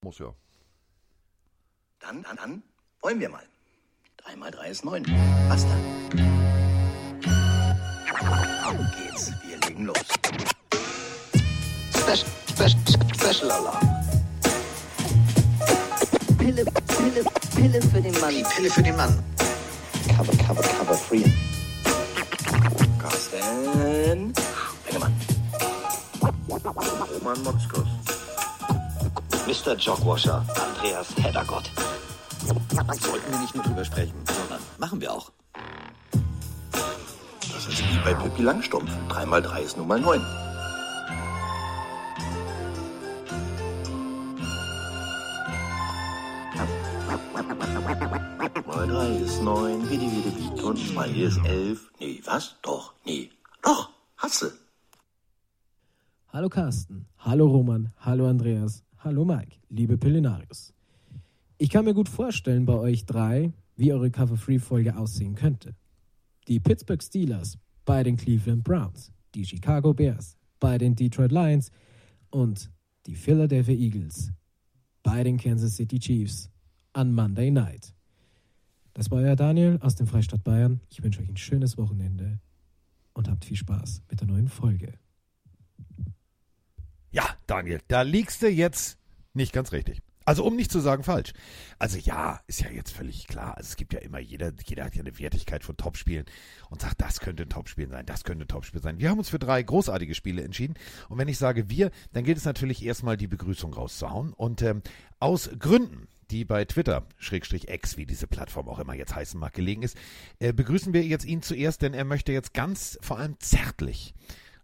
Muss ja. Dann, dann, dann wollen wir mal. 3 mal 3 ist 9. Was dann? Auf geht's, wir legen los. Special, special, special Alarm. Pille, Pille, Pille für den Mann. Die Pille für den Mann. Cover, cover, cover, free. Carsten Bengemann. Roman Motzkos. Mr. Jogwasher, Andreas Heddergott. Sollten wir nicht nur drüber sprechen, sondern machen wir auch. Das ist wie bei Pippi Langstumpf. 3 mal 3 ist nun mal 9. Mal 3 ist 9, wie die wie die und 2 ist 11. Nee, was? Doch, nee. Doch, hasse. Hallo Carsten, hallo Roman, hallo Andreas, hallo Mike, liebe Pillenarius. Ich kann mir gut vorstellen bei euch drei, wie eure Cover-Free-Folge aussehen könnte. Die Pittsburgh Steelers bei den Cleveland Browns, die Chicago Bears bei den Detroit Lions und die Philadelphia Eagles bei den Kansas City Chiefs an Monday Night. Das war euer Daniel aus dem Freistaat Bayern. Ich wünsche euch ein schönes Wochenende und habt viel Spaß mit der neuen Folge. Ja, Daniel, da liegst du jetzt nicht ganz richtig. Also um nicht zu sagen falsch. Also ja, ist ja jetzt völlig klar. Also es gibt ja immer jeder, jeder hat ja eine Wertigkeit von Topspielen und sagt, das könnte ein Topspiel sein, das könnte ein Topspiel sein. Wir haben uns für drei großartige Spiele entschieden. Und wenn ich sage wir, dann gilt es natürlich erstmal die Begrüßung rauszuhauen. Und ähm, aus Gründen, die bei Twitter, Schrägstrich X, wie diese Plattform auch immer jetzt heißen mag, gelegen ist, äh, begrüßen wir jetzt ihn zuerst, denn er möchte jetzt ganz, vor allem zärtlich,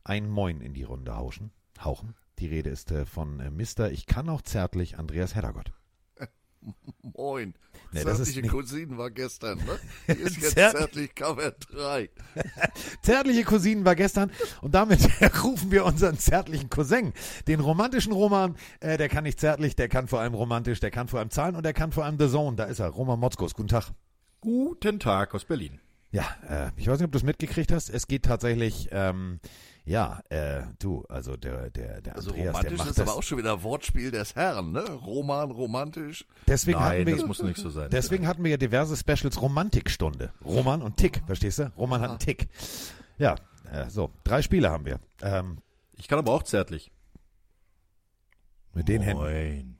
ein Moin in die Runde hauschen, hauchen. Die Rede ist äh, von äh, Mr. Ich kann auch zärtlich Andreas Heddergott. Moin. Nee, das ist Zärtliche nicht- Cousinen war gestern, ne? Hier ist jetzt Zärt- zärtlich Cover 3. Zärtliche Cousinen war gestern und damit rufen wir unseren zärtlichen Cousin, den romantischen Roman. Äh, der kann nicht zärtlich, der kann vor allem romantisch, der kann vor allem zahlen und der kann vor allem The Zone. Da ist er, Roman Motzkos. Guten Tag. Guten Tag aus Berlin. Ja, äh, ich weiß nicht, ob du es mitgekriegt hast. Es geht tatsächlich, ähm, ja, äh, du, also der, der, der Also Andreas, der romantisch macht ist das. aber auch schon wieder Wortspiel des Herrn, ne? Roman, romantisch. deswegen hatten Nein, wir, das muss nicht so sein. Deswegen hatten wir ja diverse Specials Romantikstunde. Roman und Tick, verstehst du? Roman hat einen Tick. Ja, äh, so, drei Spiele haben wir. Ähm, Ich kann aber auch zärtlich. mit den Händen. Moin.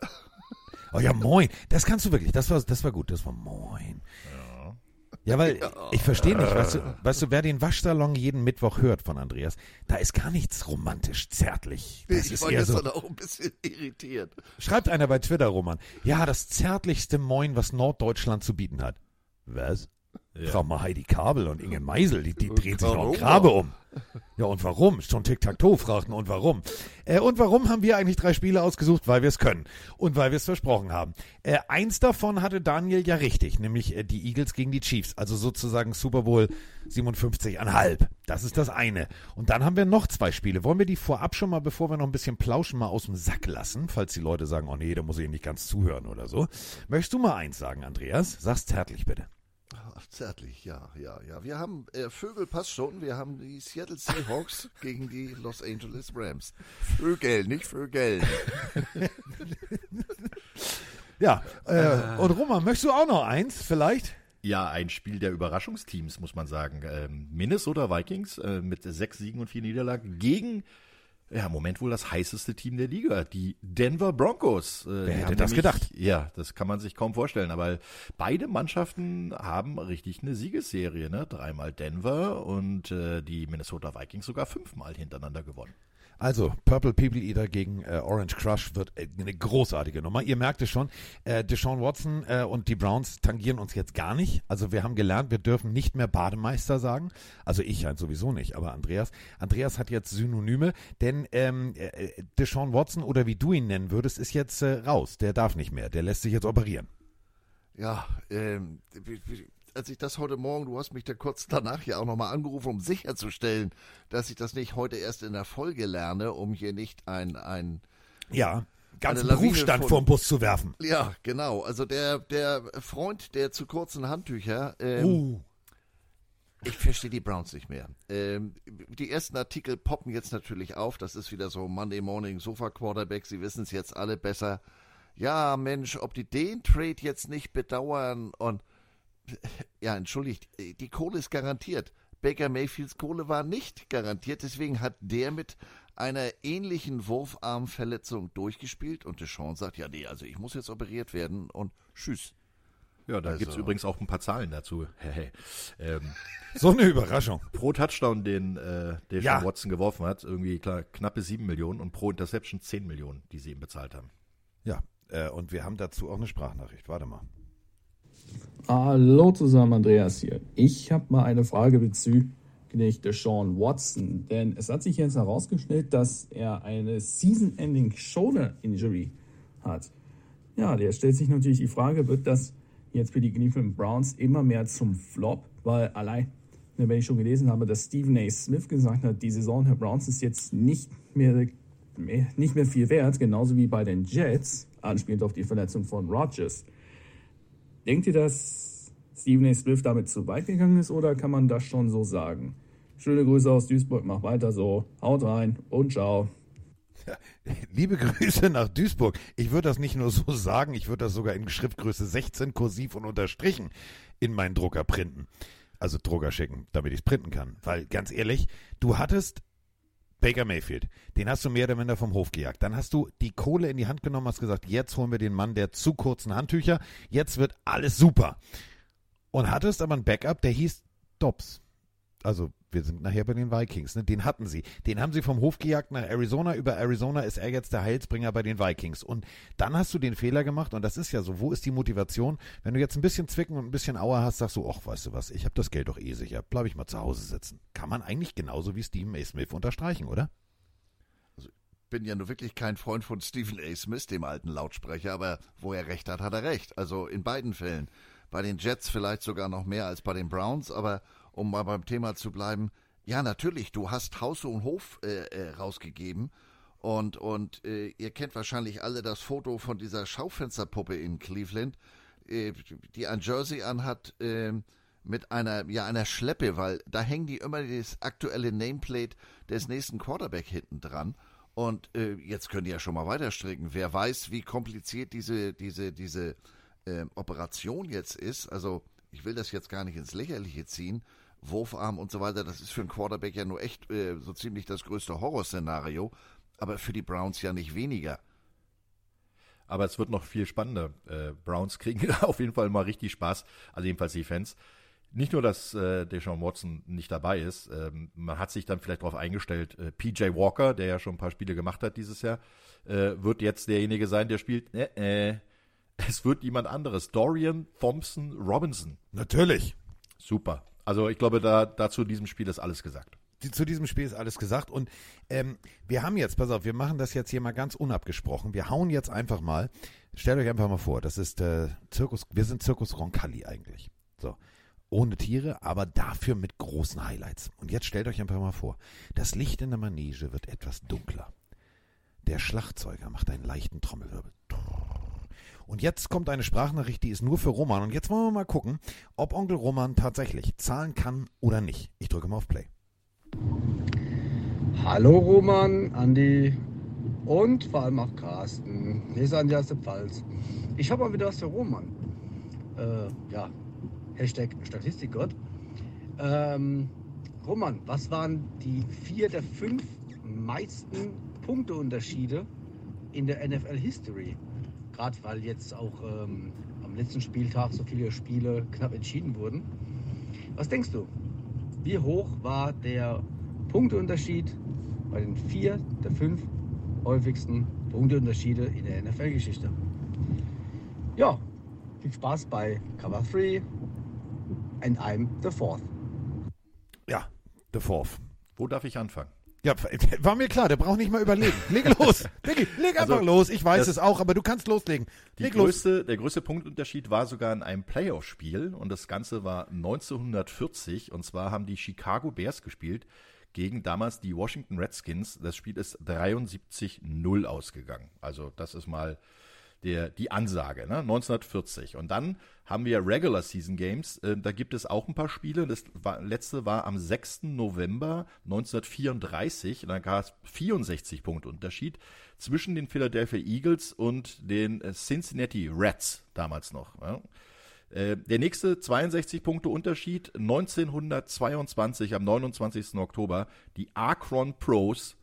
Oh ja, moin. Das kannst du wirklich. Das war, das war gut. Das war moin. Ja, weil ich verstehe nicht, weißt du, weißt du, wer den Waschsalon jeden Mittwoch hört von Andreas, da ist gar nichts romantisch, zärtlich. Das ich ist war eher so. auch ein bisschen irritiert. Schreibt einer bei Twitter, Roman. Ja, das zärtlichste Moin, was Norddeutschland zu bieten hat. Was? Frau mal Heidi Kabel und Inge Meisel, die, die drehen sich noch im Grabe um. Ja, und warum? Schon Tic-Tac-Toe fragten, und warum? Äh, und warum haben wir eigentlich drei Spiele ausgesucht? Weil wir es können. Und weil wir es versprochen haben. Äh, eins davon hatte Daniel ja richtig, nämlich äh, die Eagles gegen die Chiefs. Also sozusagen Super Bowl 57,5. Das ist das eine. Und dann haben wir noch zwei Spiele. Wollen wir die vorab schon mal, bevor wir noch ein bisschen plauschen, mal aus dem Sack lassen? Falls die Leute sagen, oh nee, da muss ich nicht ganz zuhören oder so. Möchtest du mal eins sagen, Andreas? Sag's zärtlich bitte. Zärtlich, ja, ja, ja. Wir haben äh, Vögel passt schon. Wir haben die Seattle Seahawks gegen die Los Angeles Rams. Vögel, nicht Vögel. Ja, äh, und Roman, möchtest du auch noch eins vielleicht? Ja, ein Spiel der Überraschungsteams, muss man sagen. Ähm, Minnesota Vikings äh, mit sechs Siegen und vier Niederlagen gegen, ja, im Moment wohl das heißeste Team der Liga, die Denver Broncos. Äh, Wer die hätte das nämlich- gedacht? Ja, das kann man sich kaum vorstellen, aber beide Mannschaften haben richtig eine Siegesserie, ne? Dreimal Denver und äh, die Minnesota Vikings sogar fünfmal hintereinander gewonnen. Also, Purple People Eater gegen äh, Orange Crush wird äh, eine großartige Nummer. Ihr merkt es schon, äh, Deshaun Watson äh, und die Browns tangieren uns jetzt gar nicht. Also wir haben gelernt, wir dürfen nicht mehr Bademeister sagen. Also ich halt sowieso nicht, aber Andreas. Andreas hat jetzt Synonyme, denn ähm, äh, Deshaun Watson oder wie du ihn nennen würdest, ist jetzt äh, raus. Der darf nicht mehr, der lässt sich jetzt operieren. Ja, ähm, als ich das heute Morgen, du hast mich da kurz danach ja auch nochmal angerufen, um sicherzustellen, dass ich das nicht heute erst in der Folge lerne, um hier nicht ein, ein, Ja, ganzen Berufsstand vorm Bus zu werfen. ja, genau, also der, der Freund der zu kurzen Handtücher, ähm, Uh. Ich verstehe die Browns nicht mehr. Ähm, die ersten Artikel poppen jetzt natürlich auf. Das ist wieder so Monday Morning Sofa Quarterback. Sie wissen es jetzt alle besser. ja, Mensch, ob die den Trade jetzt nicht bedauern und ja, entschuldigt, die Kohle ist garantiert. Baker Mayfields Kohle war nicht garantiert, deswegen hat der mit einer ähnlichen Wurfarmverletzung durchgespielt und Deshaun sagt, ja, nee, also ich muss jetzt operiert werden und tschüss. Ja, da Also- gibt's übrigens auch ein paar Zahlen dazu. ähm, So eine Überraschung. pro Touchdown, den äh, der Ja. Watson geworfen hat, irgendwie klar, knappe 7 Millionen und pro Interception 10 Millionen, die sie ihm bezahlt haben. Ja, äh, und wir haben dazu auch eine Sprachnachricht. Warte mal. Hallo zusammen, Andreas hier. Ich habe mal eine Frage bezüglich Deshaun Watson, denn es hat sich jetzt herausgestellt, dass er eine Season-Ending Shoulder Injury hat. Ja, der stellt sich natürlich die Frage, wird das jetzt für die Cleveland Browns immer mehr zum Flop, weil allein, wenn ich schon gelesen habe, dass Stephen A. Smith gesagt hat, die Saison der Browns ist jetzt nicht mehr, mehr nicht mehr viel wert, genauso wie bei den Jets, anspielend auf die Verletzung von Rodgers. Denkt ihr, dass Stephen A. Smith damit zu weit gegangen ist oder kann man das schon so sagen? Schöne Grüße aus Duisburg, mach weiter so. Haut rein und ciao. Liebe Grüße nach Duisburg. Ich würde das nicht nur so sagen, ich würde das sogar in Schriftgröße 16 kursiv und unterstrichen in meinen Drucker printen. Also Drucker schicken, damit ich es printen kann. Weil ganz ehrlich, du hattest Baker Mayfield, den hast du mehr oder minder vom Hof gejagt. Dann hast du die Kohle in die Hand genommen, hast gesagt, jetzt holen wir den Mann der zu kurzen Handtücher, jetzt wird alles super. Und hattest aber einen Backup, der hieß Dobbs. Also wir sind nachher bei den Vikings, ne? Den hatten sie. Den haben sie vom Hof gejagt nach Arizona. Über Arizona ist er jetzt der Heilsbringer bei den Vikings. Und dann hast du den Fehler gemacht, und das ist ja so, wo ist die Motivation? Wenn du jetzt ein bisschen Zwicken und ein bisschen Auer hast, sagst du, ach, weißt du was, ich habe das Geld doch eh sicher, bleib ich mal zu Hause sitzen. Kann man eigentlich genauso wie Stephen A. Smith unterstreichen, oder? bin ja nur wirklich kein Freund von Stephen A. Smith, dem alten Lautsprecher, aber wo er recht hat, hat er recht. Also in beiden Fällen. Bei den Jets vielleicht sogar noch mehr als bei den Browns, aber um mal beim Thema zu bleiben, ja, natürlich, du hast Haus und Hof äh, äh, rausgegeben und, und äh, ihr kennt wahrscheinlich alle das Foto von dieser Schaufensterpuppe in Cleveland, äh, die ein Jersey anhat, äh, mit einer, ja, einer Schleppe, weil da hängen die immer das aktuelle Nameplate des nächsten Quarterback hinten dran. Und äh, jetzt können die ja schon mal weiter stricken. Wer weiß, wie kompliziert diese, diese, diese äh, Operation jetzt ist. Also, ich will das jetzt gar nicht ins Lächerliche ziehen. Wurfarm und so weiter, das ist für einen Quarterback ja nur echt äh, so ziemlich das größte Horrorszenario. Aber für die Browns ja nicht weniger. Aber es wird noch viel spannender. Äh, Browns kriegen auf jeden Fall mal richtig Spaß, also jedenfalls die Fans. Nicht nur, dass äh, Deshaun Watson nicht dabei ist, ähm, man hat sich dann vielleicht darauf eingestellt, äh, PJ Walker, der ja schon ein paar Spiele gemacht hat dieses Jahr, äh, wird jetzt derjenige sein, der spielt. Äh, äh, es wird jemand anderes. Dorian Thompson Robinson. Natürlich. Super. Also ich glaube, da dazu in diesem Spiel ist alles gesagt. Zu diesem Spiel ist alles gesagt. Und ähm, wir haben jetzt, pass auf, wir machen das jetzt hier mal ganz unabgesprochen. Wir hauen jetzt einfach mal, stellt euch einfach mal vor, das ist äh, Zirkus, wir sind Zirkus Roncalli eigentlich. So. Ohne Tiere, aber dafür mit großen Highlights. Und jetzt stellt euch einfach mal vor, das Licht in der Manege wird etwas dunkler. Der Schlagzeuger macht einen leichten Trommelwirbel. Und jetzt kommt eine Sprachnachricht, die ist nur für Roman. Und jetzt wollen wir mal gucken, ob Onkel Roman tatsächlich zahlen kann oder nicht. Ich drücke mal auf Play. Hallo Roman, Andi und vor allem auch Carsten. Hier ist Andi aus der Pfalz. Ich habe mal wieder was für Roman. Äh, ja, Hashtag Statistikgott. Ähm, Roman, was waren die vier der fünf meisten Punkteunterschiede in der NFL History? Gerade weil jetzt auch ähm, am letzten Spieltag so viele Spiele knapp entschieden wurden. Was denkst du? Wie hoch war der Punkteunterschied bei den vier der fünf häufigsten Punkteunterschiede in der NFL-Geschichte? Ja, viel Spaß bei Cover 3 and I'm the fourth. Ja, The Fourth. Wo darf ich anfangen? Ja, war mir klar, der braucht nicht mal überlegen. Leg los. Leg, leg einfach Also, los. Ich weiß es auch, aber du kannst loslegen. Die Leg los. größte, der größte Punktunterschied war sogar in einem Playoff-Spiel und das Ganze war 1940 und zwar haben die Chicago Bears gespielt gegen damals die Washington Redskins. Das Spiel ist 73-0 ausgegangen. Also das ist mal der, die Ansage, ne? 1940. Und dann haben wir Regular Season Games. Äh, da gibt es auch ein paar Spiele. Das letzte war am 6. November 1934. Und da gab es 64 Punkte Unterschied zwischen den Philadelphia Eagles und den äh, Cincinnati Reds damals noch. Ja? Äh, der nächste 62 Punkte Unterschied 1922 am 29. Oktober die Akron Pros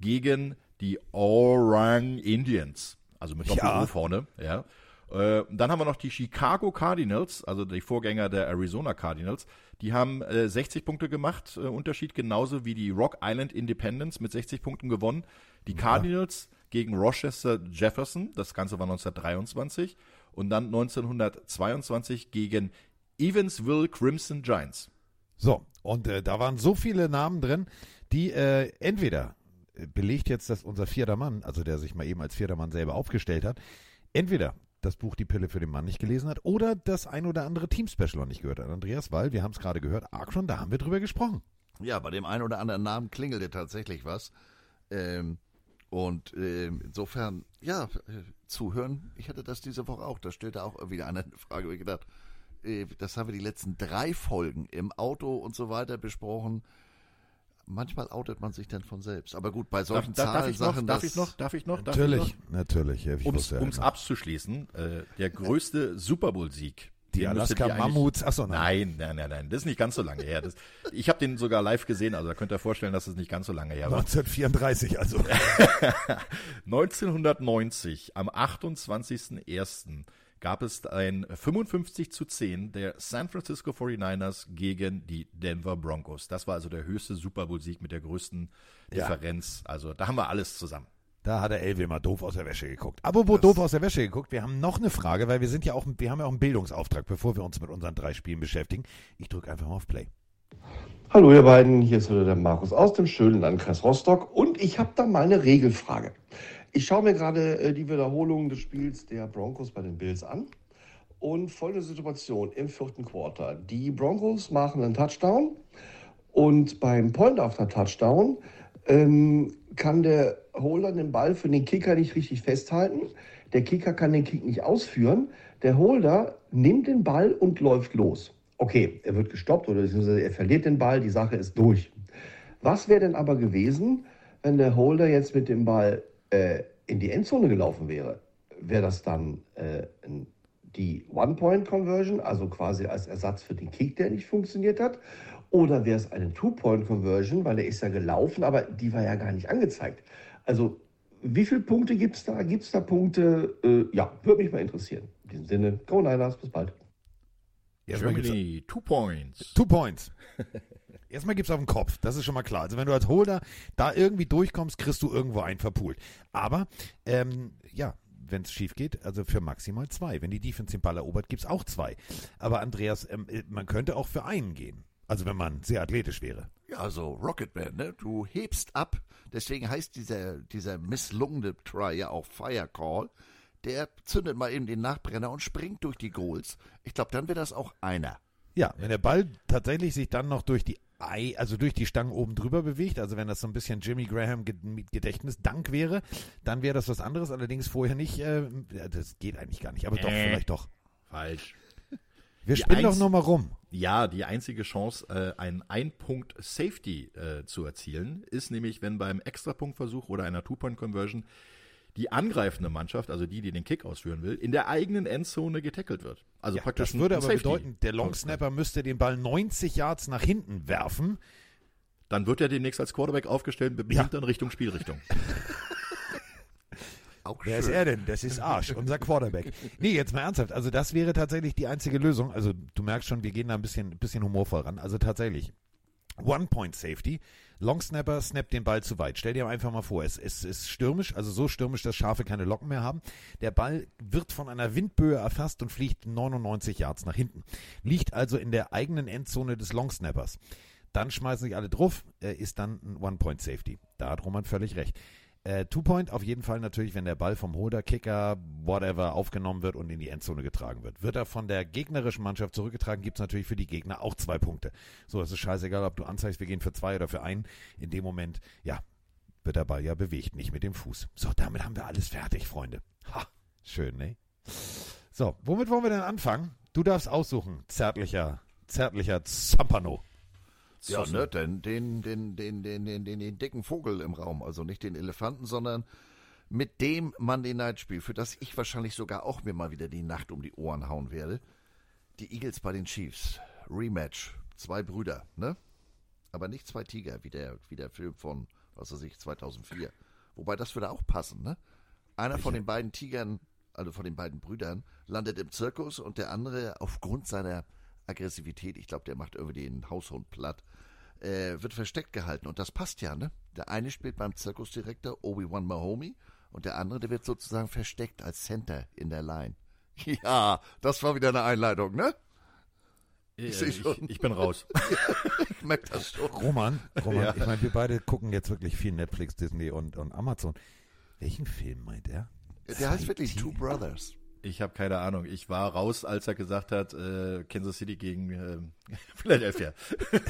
gegen die Orang Indians, also mit Doppel-O Ja. vorne, ja. Äh, Dann haben wir noch die Chicago Cardinals, also die Vorgänger der Arizona Cardinals. Die haben äh, 60 Punkte gemacht, äh, Unterschied genauso wie die Rock Island Independence mit 60 Punkten gewonnen. Die Cardinals gegen Rochester Jefferson, das Ganze war 1923. Und dann 1922 gegen Evansville Crimson Giants. So, und äh, da waren so viele Namen drin, die äh, entweder belegt jetzt, dass unser vierter Mann, also der sich mal eben als vierter Mann selber aufgestellt hat, entweder das Buch Die Pille für den Mann nicht gelesen hat oder das ein oder andere Team-Special noch nicht gehört hat. Andreas, weil wir haben es gerade gehört, Arkron, da haben wir drüber gesprochen. Ja, bei dem einen oder anderen Namen klingelte tatsächlich was. Ähm, und ähm, insofern, ja, zuhören. Ich hatte das diese Woche auch. Da stellte auch wieder eine Frage, wo ich gedacht, äh, das haben wir die letzten drei Folgen im Auto und so weiter besprochen. Manchmal outet man sich dann von selbst. Aber gut, bei solchen darf, darf ich noch? Zahlensachen, Darf das- ich noch? Darf ich noch? Darf natürlich, Ich noch? natürlich. Um's, wusste ja um's abzuschließen, äh, der größte Super Bowl-Sieg. Die den müsstet Alaska Mammuts, achso, nein. Nein, nein, nein, nein, das ist nicht ganz so lange her. Das, ich habe den sogar live gesehen, also da könnt ihr vorstellen, dass es nicht ganz so lange her war. 1934, also. 1990, am 28.01. gab es ein 55 zu 10 der San Francisco 49ers gegen die Denver Broncos. Das war also der höchste Super Bowl-Sieg mit der größten Ja. Differenz. Also da haben wir alles zusammen. Da hat der Elwe mal doof aus der Wäsche geguckt. Apropos doof aus der Wäsche geguckt, wir haben noch eine Frage, weil wir sind ja auch, wir haben ja auch einen Bildungsauftrag, bevor wir uns mit unseren drei Spielen beschäftigen. Ich drücke einfach mal auf Play. Hallo ihr beiden, hier ist wieder der Markus aus dem schönen Landkreis Rostock und ich habe da mal eine Regelfrage. Ich schaue mir gerade äh, die Wiederholung des Spiels der Broncos bei den Bills an und folgende Situation im vierten Quarter. Die Broncos machen einen Touchdown und beim Point after Touchdown ähm, kann der Holder den Ball für den Kicker nicht richtig festhalten. Der Kicker kann den Kick nicht ausführen. Der Holder nimmt den Ball und läuft los. Okay, er wird gestoppt oder er verliert den Ball, die Sache ist durch. Was wäre denn aber gewesen, wenn der Holder jetzt mit dem Ball äh, in die Endzone gelaufen wäre? Wäre das dann äh, die One-Point-Conversion, also quasi als Ersatz für den Kick, der nicht funktioniert hat? Oder wäre es eine Two-Point-Conversion, weil er ist ja gelaufen, aber die war ja gar nicht angezeigt. Also wie viele Punkte gibt es da? Gibt es da Punkte? Äh, ja, würde mich mal interessieren. In diesem Sinne, Go Niners, bis bald. Gibt's- Germany, two points. Two Points. Erstmal gibt's auf den Kopf, das ist schon mal klar. Also wenn du als Holder da irgendwie durchkommst, kriegst du irgendwo einen verpult. Aber ähm, ja, wenn es schief geht, also für maximal zwei. Wenn die Defense den Ball erobert, gibt's auch zwei. Aber Andreas, ähm, äh, man könnte auch für einen gehen. Also wenn man sehr athletisch wäre. Ja, also Rocketman, ne? Du hebst ab. Deswegen heißt dieser, dieser misslungene Try ja auch Fire Call. Der zündet mal eben den Nachbrenner und springt durch die Goals. Ich glaube, dann wäre das auch einer. Ja, wenn der Ball tatsächlich sich dann noch durch die Ei, also durch die Stangen oben drüber bewegt, also wenn das so ein bisschen Jimmy Graham Ge- mit Gedächtnisdank wäre, dann wäre das was anderes, allerdings vorher nicht, äh, das geht eigentlich gar nicht, aber doch, Äh. vielleicht doch. Falsch. Wir Die spinnen doch noch mal rum. Ja, die einzige Chance, äh, einen Ein-Punkt-Safety äh, zu erzielen, ist nämlich, wenn beim Extrapunktversuch oder einer Two-Point-Conversion die angreifende Mannschaft, also die, die den Kick ausführen will, in der eigenen Endzone getackelt wird. Also Ja, praktisch das würde aber Safety bedeuten, der Long Snapper müsste den Ball 90 Yards nach hinten werfen. Dann wird er demnächst als Quarterback aufgestellt mit dem Ja. Hintern Richtung Spielrichtung. Auch Wer ist schön. er denn? Das ist Arsch, unser Quarterback. Nee, jetzt mal ernsthaft. Also das wäre tatsächlich die einzige Lösung. Also du merkst schon, wir gehen da ein bisschen, ein bisschen humorvoll ran. Also tatsächlich. One-Point-Safety. Long Snapper snappt den Ball zu weit. Stell dir einfach mal vor, es, es ist stürmisch, also so stürmisch, dass Schafe keine Locken mehr haben. Der Ball wird von einer Windböe erfasst und fliegt 99 Yards nach hinten. Liegt also in der eigenen Endzone des Long Snappers. Dann schmeißen sich alle drauf, ist dann ein One-Point-Safety. Da hat Roman völlig recht. Äh, Two-Point auf jeden Fall natürlich, wenn der Ball vom Holder, Kicker, whatever aufgenommen wird und in die Endzone getragen wird. Wird er von der gegnerischen Mannschaft zurückgetragen, gibt es natürlich für die Gegner auch zwei Punkte. So, es ist scheißegal, ob du anzeigst, wir gehen für zwei oder für einen. In dem Moment, ja, wird der Ball ja bewegt, nicht mit dem Fuß. So, damit haben wir alles fertig, Freunde. Ha. Schön, ne? So, womit wollen wir denn anfangen? Du darfst aussuchen, zärtlicher, zärtlicher Zampano. Ja, ne, den, den, den, den, den, den, den, den dicken Vogel im Raum. Also nicht den Elefanten, sondern mit dem Monday Night Spiel, für das ich wahrscheinlich sogar auch mir mal wieder die Nacht um die Ohren hauen werde. Die Eagles bei den Chiefs. Rematch. Zwei Brüder, ne? Aber nicht zwei Tiger, wie der, wie der Film von, was weiß ich, 2004. Wobei das würde auch passen, ne? Einer von den beiden Tigern, also von den beiden Brüdern, landet im Zirkus und der andere aufgrund seiner Aggressivität, ich glaube, der macht irgendwie den Haushund platt, äh, wird versteckt gehalten. Und das passt ja, ne? Der eine spielt beim Zirkusdirektor Obi-Wan Mahomey und der andere, der wird sozusagen versteckt als Center in der Line. Ja, das war wieder eine Einleitung, ne? Ich, seh ich, schon. ich bin raus. ich merke das schon. Roman, Roman, Ja. ich meine, wir beide gucken jetzt wirklich viel Netflix, Disney und, und Amazon. Welchen Film meint er? Der heißt wirklich Zwei Two Brothers. Ich habe keine Ahnung. Ich war raus, als er gesagt hat, äh, Kansas City gegen ähm, Philadelphia.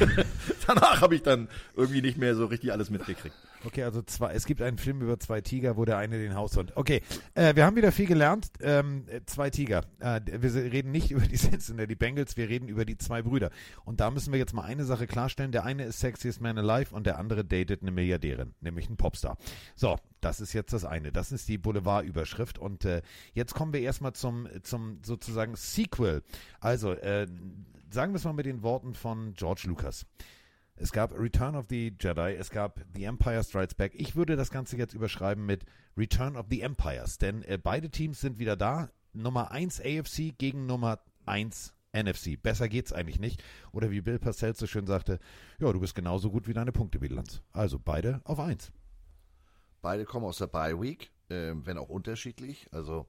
Danach habe ich dann irgendwie nicht mehr so richtig alles mitgekriegt. Okay, also zwei, es gibt einen Film über zwei Tiger, wo der eine den Haushund. Okay, äh, wir haben wieder viel gelernt. Ähm, äh, zwei Tiger. Äh, wir reden nicht über die Cincinnati Bengals, wir reden über die zwei Brüder. Und da müssen wir jetzt mal eine Sache klarstellen. Der eine ist Sexiest Man Alive und der andere datet eine Milliardärin, nämlich einen Popstar. So, das ist jetzt das eine. Das ist die Boulevardüberschrift. Und äh, jetzt kommen wir erstmal zum, zum sozusagen Sequel. Also, äh, sagen wir es mal mit den Worten von George Lucas. Es gab Return of the Jedi, es gab The Empire Strikes Back. Ich würde das Ganze jetzt überschreiben mit Return of the Empires, denn äh, beide Teams sind wieder da. Nummer 1 AFC gegen Nummer 1 NFC. Besser geht's eigentlich nicht. Oder wie Bill Parcells so schön sagte, ja, du bist genauso gut wie deine Punktebilanz. Also beide auf 1. Beide kommen aus der Bye Week, ähm, wenn auch unterschiedlich. Also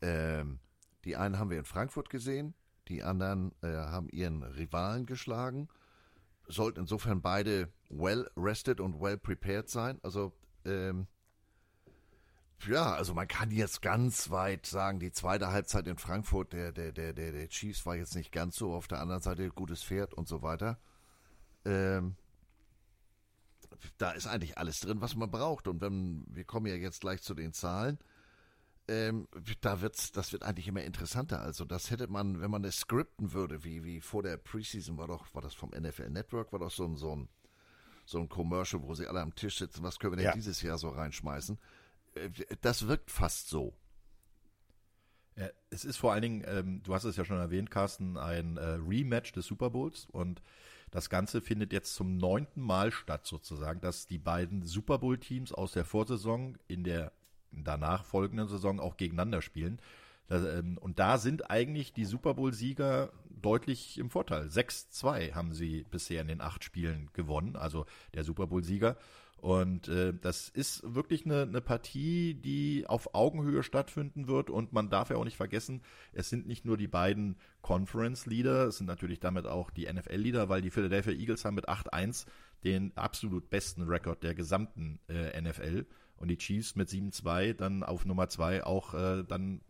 ähm, die einen haben wir in Frankfurt gesehen, die anderen äh, haben ihren Rivalen geschlagen. Sollten insofern beide well rested und well prepared sein. Also ähm, ja, also man kann jetzt ganz weit sagen, die zweite Halbzeit in Frankfurt der, der, der, der, der Chiefs war jetzt nicht ganz so. Auf der anderen Seite gutes Pferd und so weiter. Ähm, da ist eigentlich alles drin, was man braucht. Und wenn, wir kommen ja jetzt gleich zu den Zahlen, ähm, da wird's, das wird eigentlich immer interessanter. Also das hätte man, wenn man das skripten würde, wie, wie vor der Preseason war doch, war das vom NFL Network, war doch so ein, so ein, so ein Commercial, wo sie alle am Tisch sitzen, was können wir denn Ja. dieses Jahr so reinschmeißen? Äh, Das wirkt fast so. Ja, es ist vor allen Dingen, ähm, du hast es ja schon erwähnt, Carsten, ein äh, Rematch des Super Bowls und das Ganze findet jetzt zum neunten Mal statt sozusagen, dass die beiden Super Bowl-Teams aus der Vorsaison in der danach folgenden Saison auch gegeneinander spielen. Ähm, und da sind eigentlich die Super Bowl-Sieger deutlich im Vorteil. 6-2 haben sie bisher in den acht Spielen gewonnen, also der Super Bowl-Sieger. Und äh, das ist wirklich eine, eine Partie, die auf Augenhöhe stattfinden wird. Und man darf ja auch nicht vergessen, es sind nicht nur die beiden Conference-Leader, es sind natürlich damit auch die NFL-Leader, weil die Philadelphia Eagles haben mit 8-1 den absolut besten Rekord der gesamten äh, NFL. Und die Chiefs mit 7-2 dann auf Nummer 2 auch äh, dann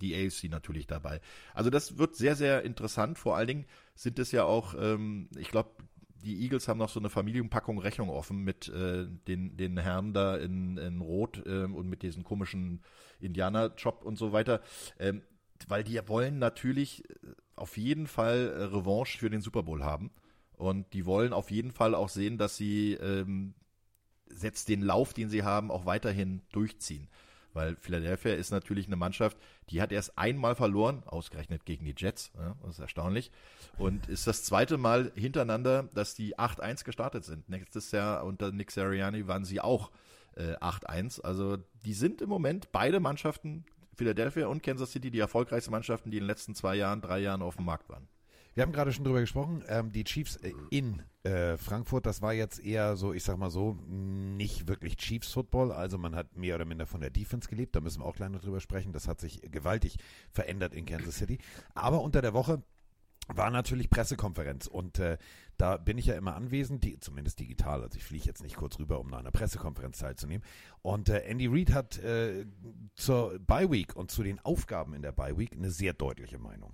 die AFC natürlich dabei. Also das wird sehr, sehr interessant. Vor allen Dingen sind es ja auch, ähm, ich glaube, die Eagles haben noch so eine Familienpackung Rechnung offen mit äh, den, den Herren da in, in Rot ähm, und mit diesem komischen Indianer-Job und so weiter. Ähm, weil die wollen natürlich äh, auf jeden Fall äh, Revanche für den Super Bowl haben. Und die wollen auf jeden Fall auch sehen, dass sie ähm, setzt den Lauf, den sie haben, auch weiterhin durchziehen. Weil Philadelphia ist natürlich eine Mannschaft, die hat erst einmal verloren, ausgerechnet gegen die Jets, ja, das ist erstaunlich. Und ist das zweite Mal hintereinander, dass die 8-1 gestartet sind. Nächstes Jahr unter Nick Sirianni waren sie auch äh, 8-1. Also die sind im Moment beide Mannschaften, Philadelphia und Kansas City, die erfolgreichsten Mannschaften, die in den letzten zwei Jahren, drei Jahren auf dem Markt waren. Wir haben gerade schon drüber gesprochen, ähm, die Chiefs äh, in äh, Frankfurt, das war jetzt eher so, ich sag mal so, nicht wirklich Chiefs Football, also man hat mehr oder minder von der Defense gelebt, da müssen wir auch gleich noch drüber sprechen, das hat sich gewaltig verändert in Kansas City, aber unter der Woche war natürlich Pressekonferenz und äh, da bin ich ja immer anwesend, die, zumindest digital, also ich fliege jetzt nicht kurz rüber, um an einer Pressekonferenz teilzunehmen. Und äh, Andy Reid hat äh, zur Bye Week und zu den Aufgaben in der Bye Week eine sehr deutliche Meinung.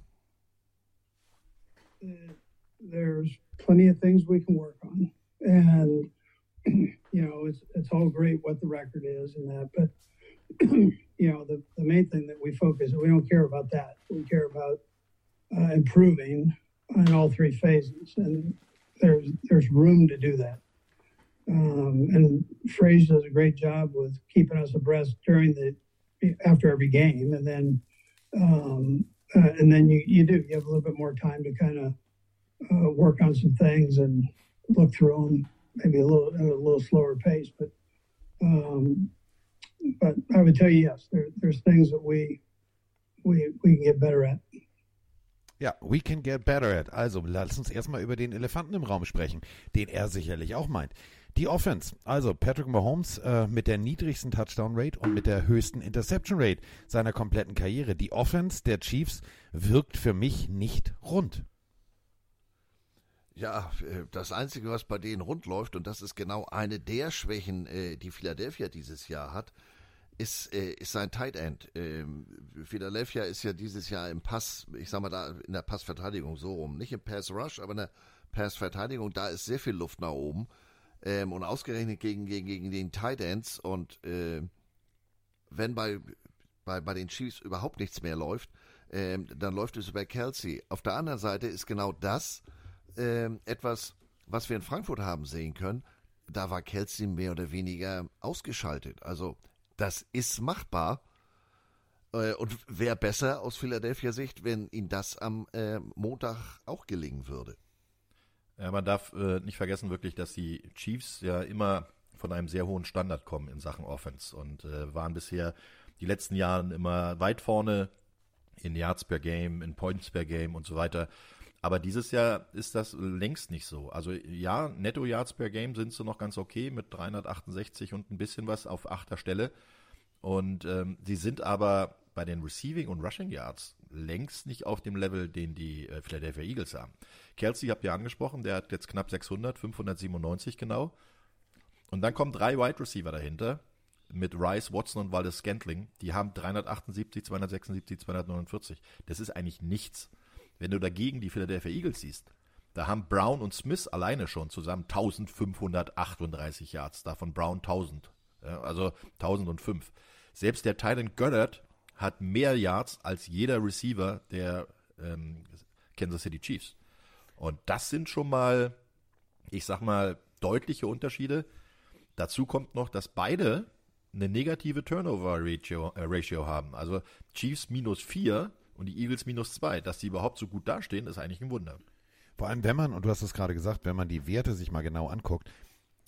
There's plenty of things we can work on. And, you know, it's, it's all great what the record is and that, but you know, the, the main thing that we focus, we don't care about that. We care about uh, improving on all three phases, and there's there's room to do that. Um, and Fraze does a great job with keeping us abreast during the after every game, and then um, uh, and then you you do you have a little bit more time to kind of uh, work on some things and look through them maybe a little a little slower pace, but um, but I would tell you yes, there, there's things that we we we can get better at. Ja, we can get better at. Also, lass uns erstmal über den Elefanten im Raum sprechen, den er sicherlich auch meint. Die Offense, also Patrick Mahomes äh, mit der niedrigsten Touchdown Rate und mit der höchsten Interception Rate seiner kompletten Karriere. Die Offense der Chiefs wirkt für mich nicht rund. Ja, äh, das Einzige, was bei denen rund läuft, und das ist genau eine der Schwächen, äh, die Philadelphia dieses Jahr hat, ist, äh, ist sein Tight End. Ähm, Philadelphia ist ja dieses Jahr im Pass, ich sag mal da in der Passverteidigung so rum, nicht im Pass Rush, aber in der Passverteidigung, da ist sehr viel Luft nach oben. Ähm, und ausgerechnet gegen, gegen, gegen den Tight Ends und äh, wenn bei, bei, bei den Chiefs überhaupt nichts mehr läuft, ähm, dann läuft es über Kelsey. Auf der anderen Seite ist genau das ähm, etwas, was wir in Frankfurt haben sehen können. Da war Kelsey mehr oder weniger ausgeschaltet. Also das ist machbar. Äh, und wäre besser aus Philadelphia Sicht, wenn ihm das am äh, Montag auch gelingen würde. Ja, man darf äh, nicht vergessen wirklich, dass die Chiefs ja immer von einem sehr hohen Standard kommen in Sachen Offense und äh, waren bisher die letzten Jahre immer weit vorne in Yards per Game, in Points per Game und so weiter. Aber dieses Jahr ist das längst nicht so. Also ja, Netto Yards per Game sind sie noch ganz okay mit 368 und ein bisschen was auf achter Stelle. Und ähm, sie sind aber bei den Receiving und Rushing Yards längst nicht auf dem Level, den die äh, Philadelphia Eagles haben. Kelsey habt ihr angesprochen, der hat jetzt knapp 600, 597 genau. Und dann kommen drei Wide Receiver dahinter mit Rice, Watson und Waldes Scantling. Die haben 378, 276, 249. Das ist eigentlich nichts. Wenn du dagegen die Philadelphia Eagles siehst, da haben Brown und Smith alleine schon zusammen 1538 Yards, davon Brown 1000. Ja, also 1005. Selbst der Titan Goddard hat mehr Yards als jeder Receiver der ähm, Kansas City Chiefs. Und das sind schon mal, ich sag mal, deutliche Unterschiede. Dazu kommt noch, dass beide eine negative Turnover-Ratio äh, Ratio haben. Also Chiefs minus 4 und die Eagles minus 2. Dass die überhaupt so gut dastehen, ist eigentlich ein Wunder. Vor allem, wenn man, und du hast es gerade gesagt, wenn man die Werte sich mal genau anguckt,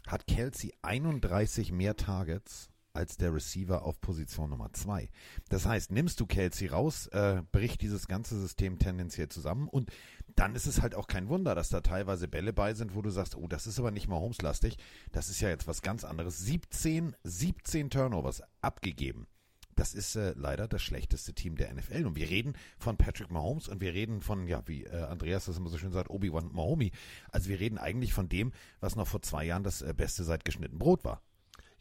hat Kelsey 31 mehr Targets als der Receiver auf Position Nummer 2. Das heißt, nimmst du Kelsey raus, äh, bricht dieses ganze System tendenziell zusammen und dann ist es halt auch kein Wunder, dass da teilweise Bälle bei sind, wo du sagst, oh, das ist aber nicht mal Holmes-lastig, das ist ja jetzt was ganz anderes. 17, 17 Turnovers abgegeben. Das ist äh, leider das schlechteste Team der NFL. Und wir reden von Patrick Mahomes und wir reden von, ja, wie äh, Andreas das immer so schön sagt, Obi-Wan Mahomi. Also wir reden eigentlich von dem, was noch vor zwei Jahren das äh, Beste seit geschnitten Brot war.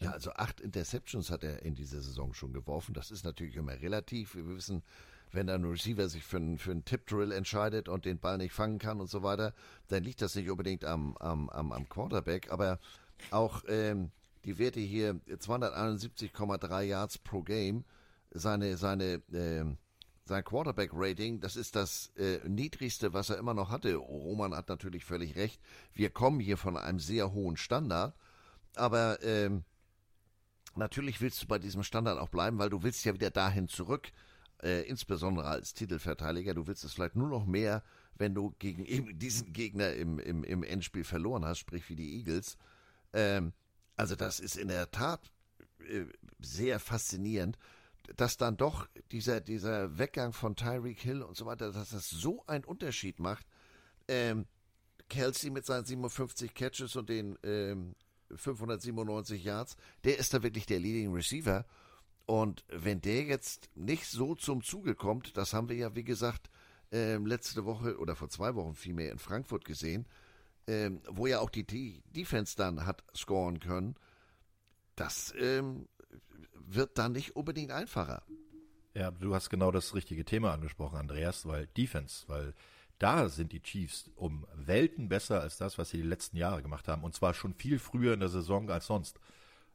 Ja, also acht Interceptions hat er in dieser Saison schon geworfen. Das ist natürlich immer relativ. Wir wissen, wenn ein Receiver sich für einen, für einen Tip-Drill entscheidet und den Ball nicht fangen kann und so weiter, dann liegt das nicht unbedingt am, am, am, am Quarterback. Aber auch ähm, die Werte hier 271,3 Yards pro Game, seine, seine, äh, sein Quarterback-Rating, das ist das äh, niedrigste, was er immer noch hatte. Roman hat natürlich völlig recht. Wir kommen hier von einem sehr hohen Standard, aber ähm, natürlich willst du bei diesem Standard auch bleiben, weil du willst ja wieder dahin zurück, äh, insbesondere als Titelverteidiger. Du willst es vielleicht nur noch mehr, wenn du gegen eben diesen Gegner im, im, im Endspiel verloren hast, sprich wie die Eagles. Ähm, also das ist in der Tat äh, sehr faszinierend, dass dann doch dieser, dieser Weggang von Tyreek Hill und so weiter, dass das so einen Unterschied macht. Ähm, Kelsey mit seinen 57 Catches und den ähm, 597 Yards, der ist da wirklich der Leading Receiver. Und wenn der jetzt nicht so zum Zuge kommt, das haben wir ja, wie gesagt, äh, letzte Woche oder vor zwei Wochen vielmehr in Frankfurt gesehen, ähm, wo ja auch die, die Defense dann hat scoren können, das ähm, wird dann nicht unbedingt einfacher. Ja, du hast genau das richtige Thema angesprochen, Andreas, weil Defense, weil da sind die Chiefs um Welten besser als das, was sie die letzten Jahre gemacht haben. Und zwar schon viel früher in der Saison als sonst.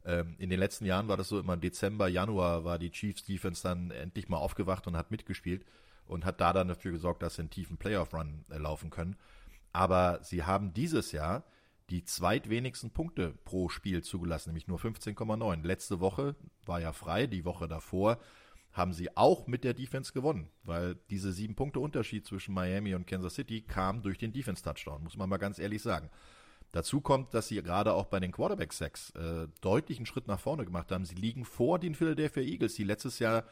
Ähm, in den letzten Jahren war das so immer im Dezember, Januar war die Chiefs Defense dann endlich mal aufgewacht und hat mitgespielt und hat da dann dafür gesorgt, dass sie einen tiefen Playoff-Run äh, laufen können. Aber sie haben dieses Jahr die zweitwenigsten Punkte pro Spiel zugelassen, nämlich nur 15,9. Letzte Woche war ja frei, die Woche davor haben sie auch mit der Defense gewonnen, weil diese sieben Punkte Unterschied zwischen Miami und Kansas City kam durch den Defense-Touchdown, muss man mal ganz ehrlich sagen. Dazu kommt, dass sie gerade auch bei den Quarterback-Sacks äh, deutlichen Schritt nach vorne gemacht haben. Sie liegen vor den Philadelphia Eagles, die letztes Jahr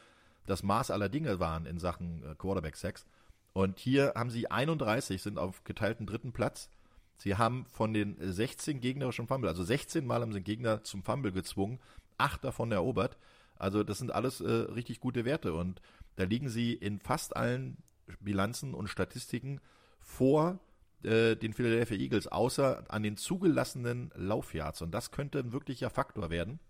das Maß aller Dinge waren in Sachen äh, Quarterback-Sacks. Und hier haben sie 31, sind auf geteilten dritten Platz. Sie haben von den 16 gegnerischen Fumble, also 16 Mal haben sie Gegner zum Fumble gezwungen, acht davon erobert. Also das sind alles äh, richtig gute Werte und da liegen sie in fast allen Bilanzen und Statistiken vor äh, den Philadelphia Eagles, außer an den zugelassenen Laufyards. Und das könnte ein wirklicher Faktor werden,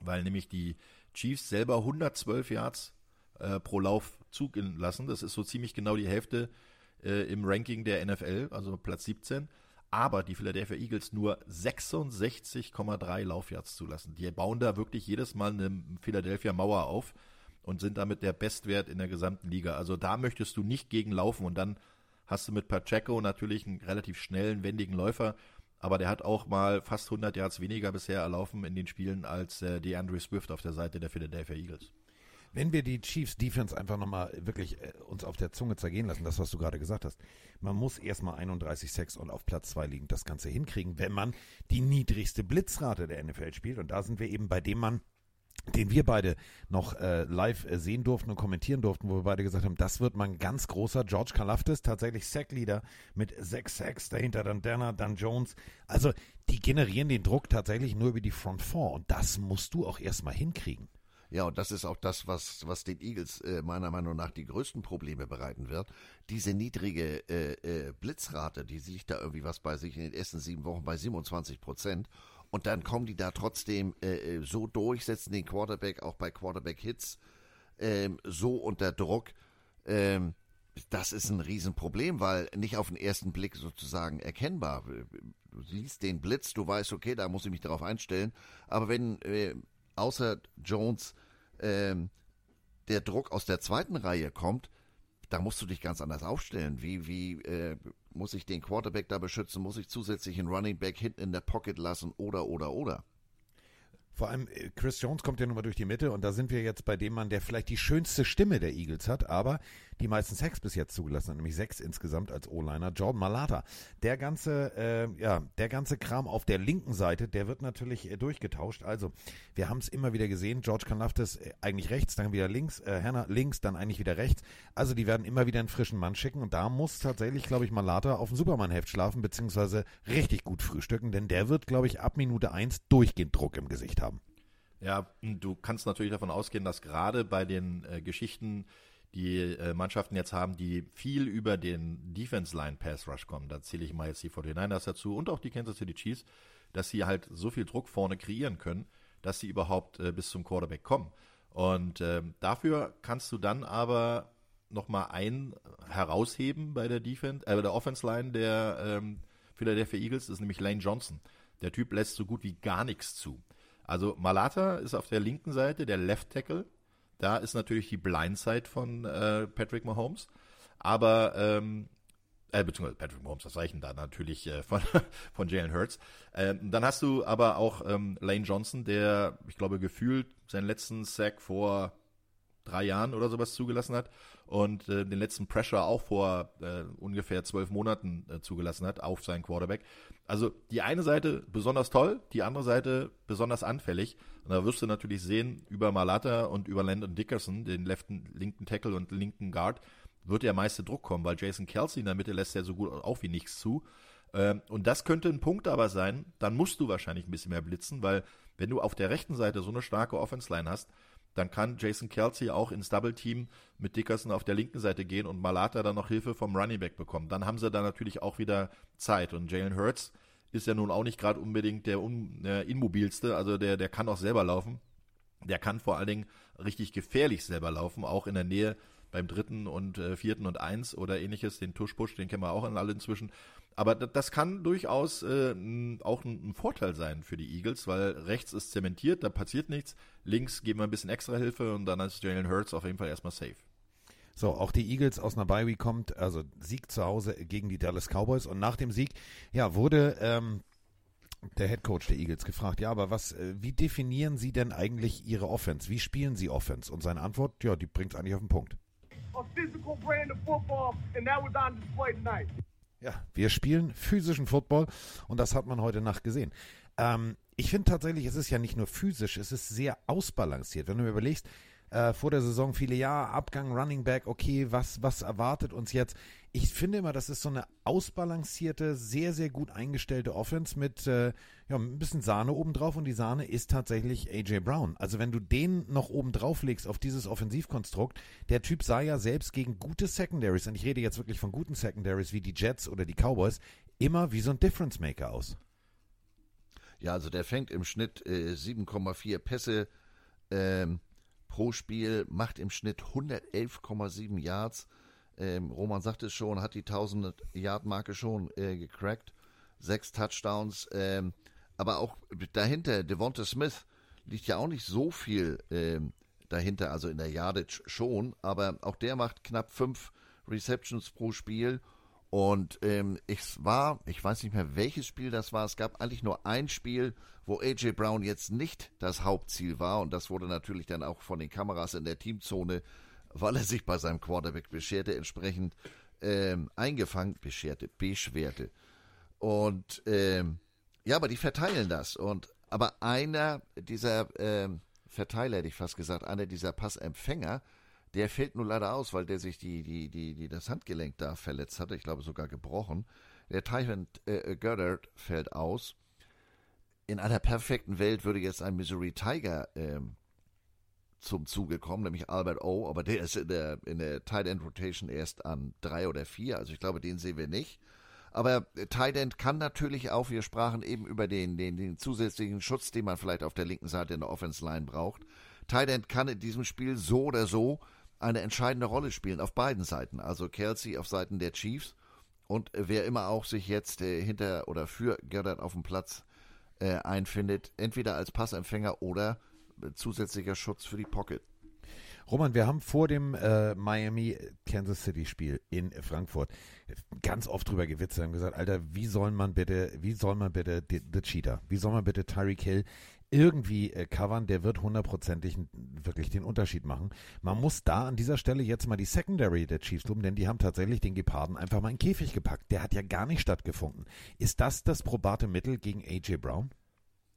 weil nämlich die Chiefs selber 112 Yards äh, pro Lauf zugelassen. Das ist so ziemlich genau die Hälfte äh, im Ranking der NFL, also Platz 17 aber die Philadelphia Eagles nur 66,3 Laufyards zulassen. Die bauen da wirklich jedes Mal eine Philadelphia Mauer auf und sind damit der Bestwert in der gesamten Liga. Also da möchtest du nicht gegen laufen und dann hast du mit Pacheco natürlich einen relativ schnellen, wendigen Läufer, aber der hat auch mal fast 100 Yards weniger bisher erlaufen in den Spielen als äh, DeAndre Swift auf der Seite der Philadelphia Eagles. Wenn wir die Chiefs Defense einfach nochmal wirklich äh, uns auf der Zunge zergehen lassen, das, was du gerade gesagt hast. Man muss erstmal 31 Sex und auf Platz 2 liegend das Ganze hinkriegen, wenn man die niedrigste Blitzrate der NFL spielt. Und da sind wir eben bei dem Mann, den wir beide noch äh, live äh, sehen durften und kommentieren durften, wo wir beide gesagt haben, das wird mal ein ganz großer George Kalaftis, tatsächlich Sackleader mit sechs Sacks, dahinter dann Danner, dann Jones. Also die generieren den Druck tatsächlich nur über die Front Four und das musst du auch erstmal hinkriegen. Ja, und das ist auch das, was, was den Eagles äh, meiner Meinung nach die größten Probleme bereiten wird. Diese niedrige äh, äh, Blitzrate, die liegt da irgendwie was bei sich in den ersten sieben Wochen bei 27 Prozent. Und dann kommen die da trotzdem äh, äh, so durch, setzen den Quarterback auch bei Quarterback-Hits ähm, so unter Druck. Ähm, das ist ein Riesenproblem, weil nicht auf den ersten Blick sozusagen erkennbar. Du siehst den Blitz, du weißt, okay, da muss ich mich darauf einstellen. Aber wenn äh, außer Jones ähm, der Druck aus der zweiten Reihe kommt, da musst du dich ganz anders aufstellen. Wie, wie äh, muss ich den Quarterback da beschützen? Muss ich zusätzlich einen Running Back hinten in der Pocket lassen? Oder, oder, oder? Vor allem äh, Chris Jones kommt ja nun mal durch die Mitte und da sind wir jetzt bei dem Mann, der vielleicht die schönste Stimme der Eagles hat, aber die meisten Sacks bis jetzt zugelassen hat, nämlich sechs insgesamt als O-Liner. Jordan Malata. Der ganze, äh, ja, der ganze Kram auf der linken Seite, der wird natürlich äh, durchgetauscht. Also, wir haben es immer wieder gesehen. George Kanaftis äh, eigentlich rechts, dann wieder links, äh, Hannah links, dann eigentlich wieder rechts. Also, die werden immer wieder einen frischen Mann schicken und da muss tatsächlich, glaube ich, Malata auf dem Superman-Heft schlafen, beziehungsweise richtig gut frühstücken, denn der wird, glaube ich, ab Minute eins durchgehend Druck im Gesicht haben. Ja, du kannst natürlich davon ausgehen, dass gerade bei den äh, Geschichten, die äh, Mannschaften jetzt haben, die viel über den Defense-Line-Pass-Rush kommen, da zähle ich mal jetzt die 49ers dazu und auch die Kansas City Chiefs, dass sie halt so viel Druck vorne kreieren können, dass sie überhaupt äh, bis zum Quarterback kommen. Und äh, dafür kannst du dann aber nochmal ein herausheben bei der Defense, äh, bei der Offense-Line der ähm, Philadelphia Eagles, ist nämlich Lane Johnson. Der Typ lässt so gut wie gar nichts zu. Also Malata ist auf der linken Seite der Left Tackle. Da ist natürlich die Blindside von äh, Patrick Mahomes. Aber, ähm, äh, beziehungsweise Patrick Mahomes, das reichen da natürlich äh, von, von Jalen Hurts. Ähm, dann hast du aber auch ähm, Lane Johnson, der, ich glaube, gefühlt seinen letzten Sack vor drei Jahren oder sowas zugelassen hat und äh, den letzten Pressure auch vor äh, ungefähr zwölf Monaten äh, zugelassen hat auf seinen Quarterback. Also die eine Seite besonders toll, die andere Seite besonders anfällig. Und da wirst du natürlich sehen, über Malata und über Landon Dickerson, den letzten, linken Tackle und linken Guard, wird der meiste Druck kommen, weil Jason Kelsey in der Mitte lässt ja so gut auch wie nichts zu. Ähm, und das könnte ein Punkt aber sein, dann musst du wahrscheinlich ein bisschen mehr blitzen, weil wenn du auf der rechten Seite so eine starke Offense-Line hast, dann kann Jason Kelsey auch ins Double Team mit Dickerson auf der linken Seite gehen und Malata dann noch Hilfe vom Running Back bekommen. Dann haben sie da natürlich auch wieder Zeit. Und Jalen Hurts ist ja nun auch nicht gerade unbedingt der un, äh, immobilste, also der, der kann auch selber laufen. Der kann vor allen Dingen richtig gefährlich selber laufen, auch in der Nähe beim dritten und äh, vierten und eins oder ähnliches, den Tush-Push, den kennen wir auch alle inzwischen. Aber das kann durchaus äh, auch ein, ein, Vorteil sein für die Eagles, weil rechts ist zementiert, da passiert nichts. Links geben wir ein bisschen extra Hilfe und dann ist Jalen Hurts auf jeden Fall erstmal safe. So, auch die Eagles aus einer Bye kommt, also Sieg zu Hause gegen die Dallas Cowboys und nach dem Sieg, ja, wurde ähm, der Head Coach der Eagles gefragt, ja, aber was, äh, wie definieren Sie denn eigentlich Ihre Offense? Wie spielen Sie Offense? Und seine Antwort, ja, die bringt es eigentlich auf den Punkt. Ja, wir spielen physischen Football und das hat man heute Nacht gesehen. Ähm, ich finde tatsächlich, es ist ja nicht nur physisch, es ist sehr ausbalanciert. Wenn du mir überlegst, äh, vor der Saison viele Jahre, Abgang, Running Back, okay, was, was erwartet uns jetzt? Ich finde immer, das ist so eine ausbalancierte, sehr, sehr gut eingestellte Offense mit äh, ja, ein bisschen Sahne obendrauf und die Sahne ist tatsächlich AJ Brown. Also wenn du den noch oben drauf legst auf dieses Offensivkonstrukt, der Typ sah ja selbst gegen gute Secondaries, und ich rede jetzt wirklich von guten Secondaries wie die Jets oder die Cowboys, immer wie so ein Difference Maker aus. Ja, also der fängt im Schnitt äh, 7,4 Pässe ähm, pro Spiel, macht im Schnitt 111,7 Yards. Ähm, Roman sagt es schon, hat die 1000-Yard-Marke schon äh, gecrackt. Sechs Touchdowns. Ähm, aber auch dahinter, Devonta Smith liegt ja auch nicht so viel ähm, dahinter, also in der Yardage schon. Aber auch der macht knapp fünf Receptions pro Spiel. Und ähm, es war, ich weiß nicht mehr, welches Spiel das war. Es gab eigentlich nur ein Spiel, wo AJ Brown jetzt nicht das Hauptziel war. Und das wurde natürlich dann auch von den Kameras in der Teamzone, weil er sich bei seinem Quarterback bescherte, entsprechend ähm, eingefangen, bescherte, beschwerte. Und ähm, ja, aber die verteilen das. Und aber einer dieser ähm, Verteiler, hätte ich fast gesagt, einer dieser Passempfänger, der fällt nun leider aus, weil der sich die, die, die, die das Handgelenk da verletzt hatte, ich glaube sogar gebrochen. Der Typhon äh, Goddard fällt aus. In einer perfekten Welt würde jetzt ein Missouri Tiger ähm, zum Zuge kommen, nämlich Albert O, aber der ist in der, in der Tight End Rotation erst an drei oder vier, also ich glaube, den sehen wir nicht. Aber Tight End kann natürlich auch, wir sprachen eben über den, den, den zusätzlichen Schutz, den man vielleicht auf der linken Seite in der Offense Line braucht. Tight End kann in diesem Spiel so oder so eine entscheidende Rolle spielen auf beiden Seiten. Also Kelsey auf Seiten der Chiefs und wer immer auch sich jetzt äh, hinter oder für Goddard auf dem Platz äh, einfindet, entweder als Passempfänger oder äh, zusätzlicher Schutz für die Pocket. Roman, wir haben vor dem äh, Miami Kansas City Spiel in Frankfurt ganz oft drüber gewitzt und gesagt, Alter, wie soll man bitte, wie soll man bitte the Cheater, wie soll man bitte Tyreek Hill irgendwie äh, covern, der wird hundertprozentig wirklich den Unterschied machen. Man muss da an dieser Stelle jetzt mal die Secondary der Chiefs loben, denn die haben tatsächlich den Geparden einfach mal in den Käfig gepackt. Der hat ja gar nicht stattgefunden. Ist das das probate Mittel gegen AJ Brown?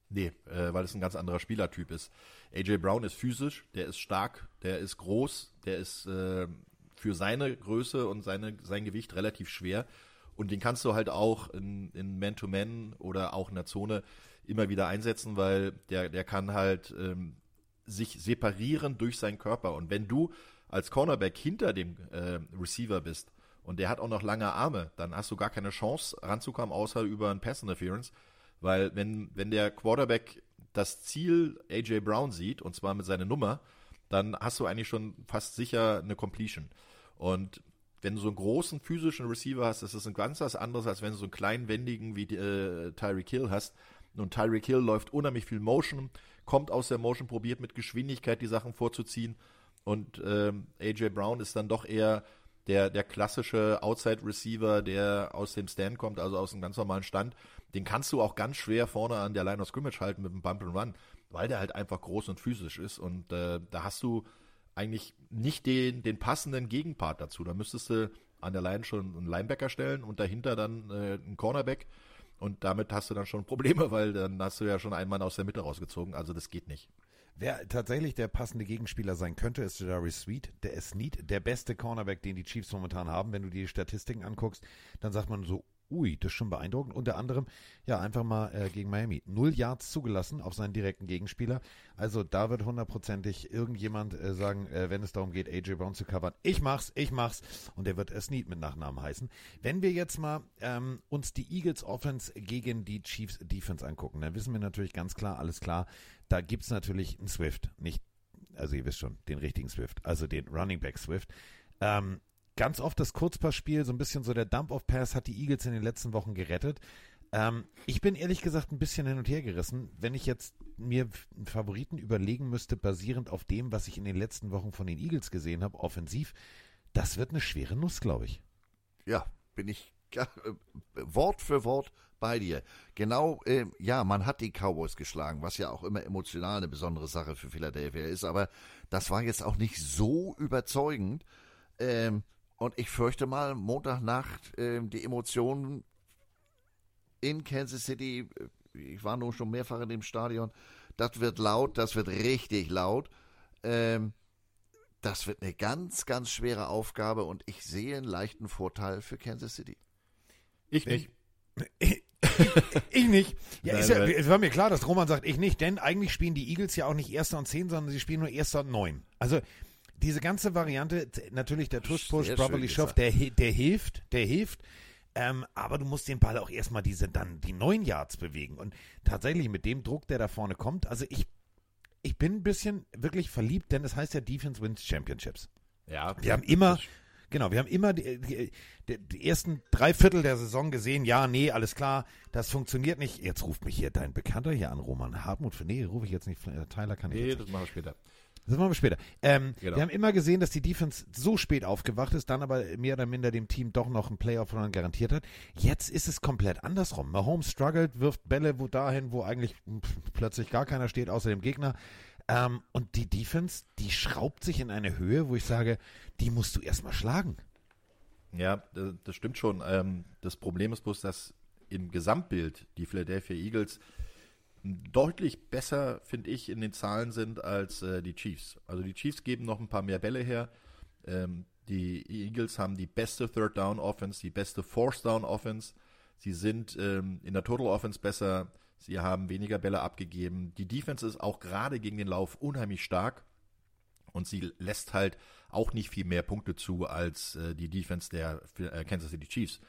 Nee, äh, weil es ein ganz anderer Spielertyp ist. AJ Brown ist physisch, der ist stark, der ist groß, der ist äh, für seine Größe und seine, sein Gewicht relativ schwer. Und den kannst du halt auch in, Man-to-Man -Man oder auch in der Zone immer wieder einsetzen, weil der, der kann halt ähm, sich separieren durch seinen Körper. Und wenn du als Cornerback hinter dem äh, Receiver bist und der hat auch noch lange Arme, dann hast du gar keine Chance ranzukommen, außer über ein Pass Interference. Weil wenn, wenn der Quarterback das Ziel AJ Brown sieht, und zwar mit seiner Nummer, dann hast du eigentlich schon fast sicher eine Completion. Und wenn du so einen großen physischen Receiver hast, das ist ein ganz was anderes, als wenn du so einen kleinen, wendigen wie äh, Tyreek Hill hast, und Tyreek Hill läuft unheimlich viel Motion, kommt aus der Motion, probiert mit Geschwindigkeit die Sachen vorzuziehen. Und ähm, AJ Brown ist dann doch eher der, der klassische Outside Receiver, der aus dem Stand kommt, also aus einem ganz normalen Stand. Den kannst du auch ganz schwer vorne an der Line of Scrimmage halten mit dem Bump and Run, weil der halt einfach groß und physisch ist. Und äh, da hast du eigentlich nicht den, den passenden Gegenpart dazu. Da müsstest du an der Line schon einen Linebacker stellen und dahinter dann äh, einen Cornerback und damit hast du dann schon Probleme, weil dann hast du ja schon einen Mann aus der Mitte rausgezogen. Also das geht nicht. Wer tatsächlich der passende Gegenspieler sein könnte, ist Darius Sweet. Der ist Need, der beste Cornerback, den die Chiefs momentan haben. Wenn du die Statistiken anguckst, dann sagt man so, Ui, das ist schon beeindruckend. Unter anderem, ja, einfach mal äh, gegen Miami. Null Yards zugelassen auf seinen direkten Gegenspieler. Also da wird hundertprozentig irgendjemand äh, sagen, äh, wenn es darum geht, AJ Brown zu covern, ich mach's, ich mach's. Und der wird Snead mit Nachnamen heißen. Wenn wir jetzt mal ähm, uns die Eagles Offense gegen die Chiefs Defense angucken, dann wissen wir natürlich ganz klar, alles klar, da gibt's natürlich einen Swift. Nicht, also ihr wisst schon, den richtigen Swift, also den Running Back Swift. Ähm, ganz oft das Kurzpassspiel, so ein bisschen so der Dump-Off-Pass hat die Eagles in den letzten Wochen gerettet. Ähm, ich bin ehrlich gesagt ein bisschen hin und her gerissen, wenn ich jetzt mir einen Favoriten überlegen müsste, basierend auf dem, was ich in den letzten Wochen von den Eagles gesehen habe, offensiv. Das wird eine schwere Nuss, glaube ich. Ja, bin ich Wort für Wort bei dir. Genau, äh, ja, man hat die Cowboys geschlagen, was ja auch immer emotional eine besondere Sache für Philadelphia ist, aber das war jetzt auch nicht so überzeugend. Ähm, und ich fürchte mal, Montagnacht äh, die Emotionen in Kansas City, äh, ich war nun schon mehrfach in dem Stadion, das wird laut, das wird richtig laut. Ähm, das wird eine ganz, ganz schwere Aufgabe und ich sehe einen leichten Vorteil für Kansas City. Ich nicht. ich nicht. Ja, Nein, ist ja, es war mir klar, dass Roman sagt, ich nicht, denn eigentlich spielen die Eagles ja auch nicht Erster und Zehn, sondern sie spielen nur Erster und Neun. Also diese ganze Variante, natürlich der Tush-Push, Properly Shove, der, der hilft, der hilft. Ähm, aber du musst den Ball auch erstmal diese, dann die neun Yards bewegen. Und tatsächlich mit dem Druck, der da vorne kommt, also ich, ich bin ein bisschen wirklich verliebt, denn es heißt ja Defense wins Championships. Ja, Wir haben immer, genau, wir haben immer die, die, die, ersten drei Viertel der Saison gesehen, ja, nee, alles klar, das funktioniert nicht. Jetzt ruft mich hier dein Bekannter hier an, Roman Hartmut. Nee, rufe ich jetzt nicht, Tyler kann ich Nee, jetzt das machen wir später. Das machen wir später. Ähm, Genau. Wir haben immer gesehen, dass die Defense so spät aufgewacht ist, dann aber mehr oder minder dem Team doch noch einen Playoff-Run garantiert hat. Jetzt ist es komplett andersrum. Mahomes struggelt, wirft Bälle wo dahin, wo eigentlich plötzlich gar keiner steht, außer dem Gegner. Ähm, und die Defense, die schraubt sich in eine Höhe, wo ich sage, die musst du erstmal schlagen. Ja, das, das stimmt schon. Ähm, das Problem ist bloß, dass im Gesamtbild die Philadelphia Eagles deutlich besser, finde ich, in den Zahlen sind als äh, die Chiefs. Also die Chiefs geben noch ein paar mehr Bälle her. Ähm, die Eagles haben die beste Third Down Offense, die beste Fourth Down Offense. Sie sind ähm, in der Total Offense besser. Sie haben weniger Bälle abgegeben. Die Defense ist auch gerade gegen den Lauf unheimlich stark. Und sie lässt halt auch nicht viel mehr Punkte zu als äh, die Defense der äh, Kansas City Chiefs.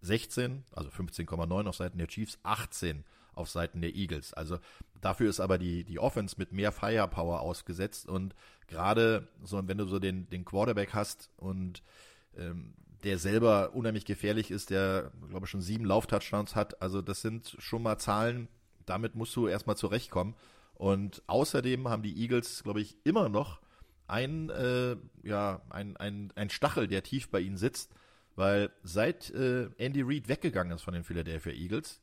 16, also 15,9 auf Seiten der Chiefs, 18 auf Seiten der Eagles. Also dafür ist aber die, die Offense mit mehr Firepower ausgesetzt und gerade so, wenn du so den, den Quarterback hast und ähm, der selber unheimlich gefährlich ist, der, glaube ich, schon sieben Lauftouchdowns hat, also das sind schon mal Zahlen, damit musst du erstmal zurechtkommen. Und außerdem haben die Eagles, glaube ich, immer noch ein, äh, ja, ein, ein, ein Stachel, der tief bei ihnen sitzt, weil seit äh, Andy Reid weggegangen ist von den Philadelphia Eagles,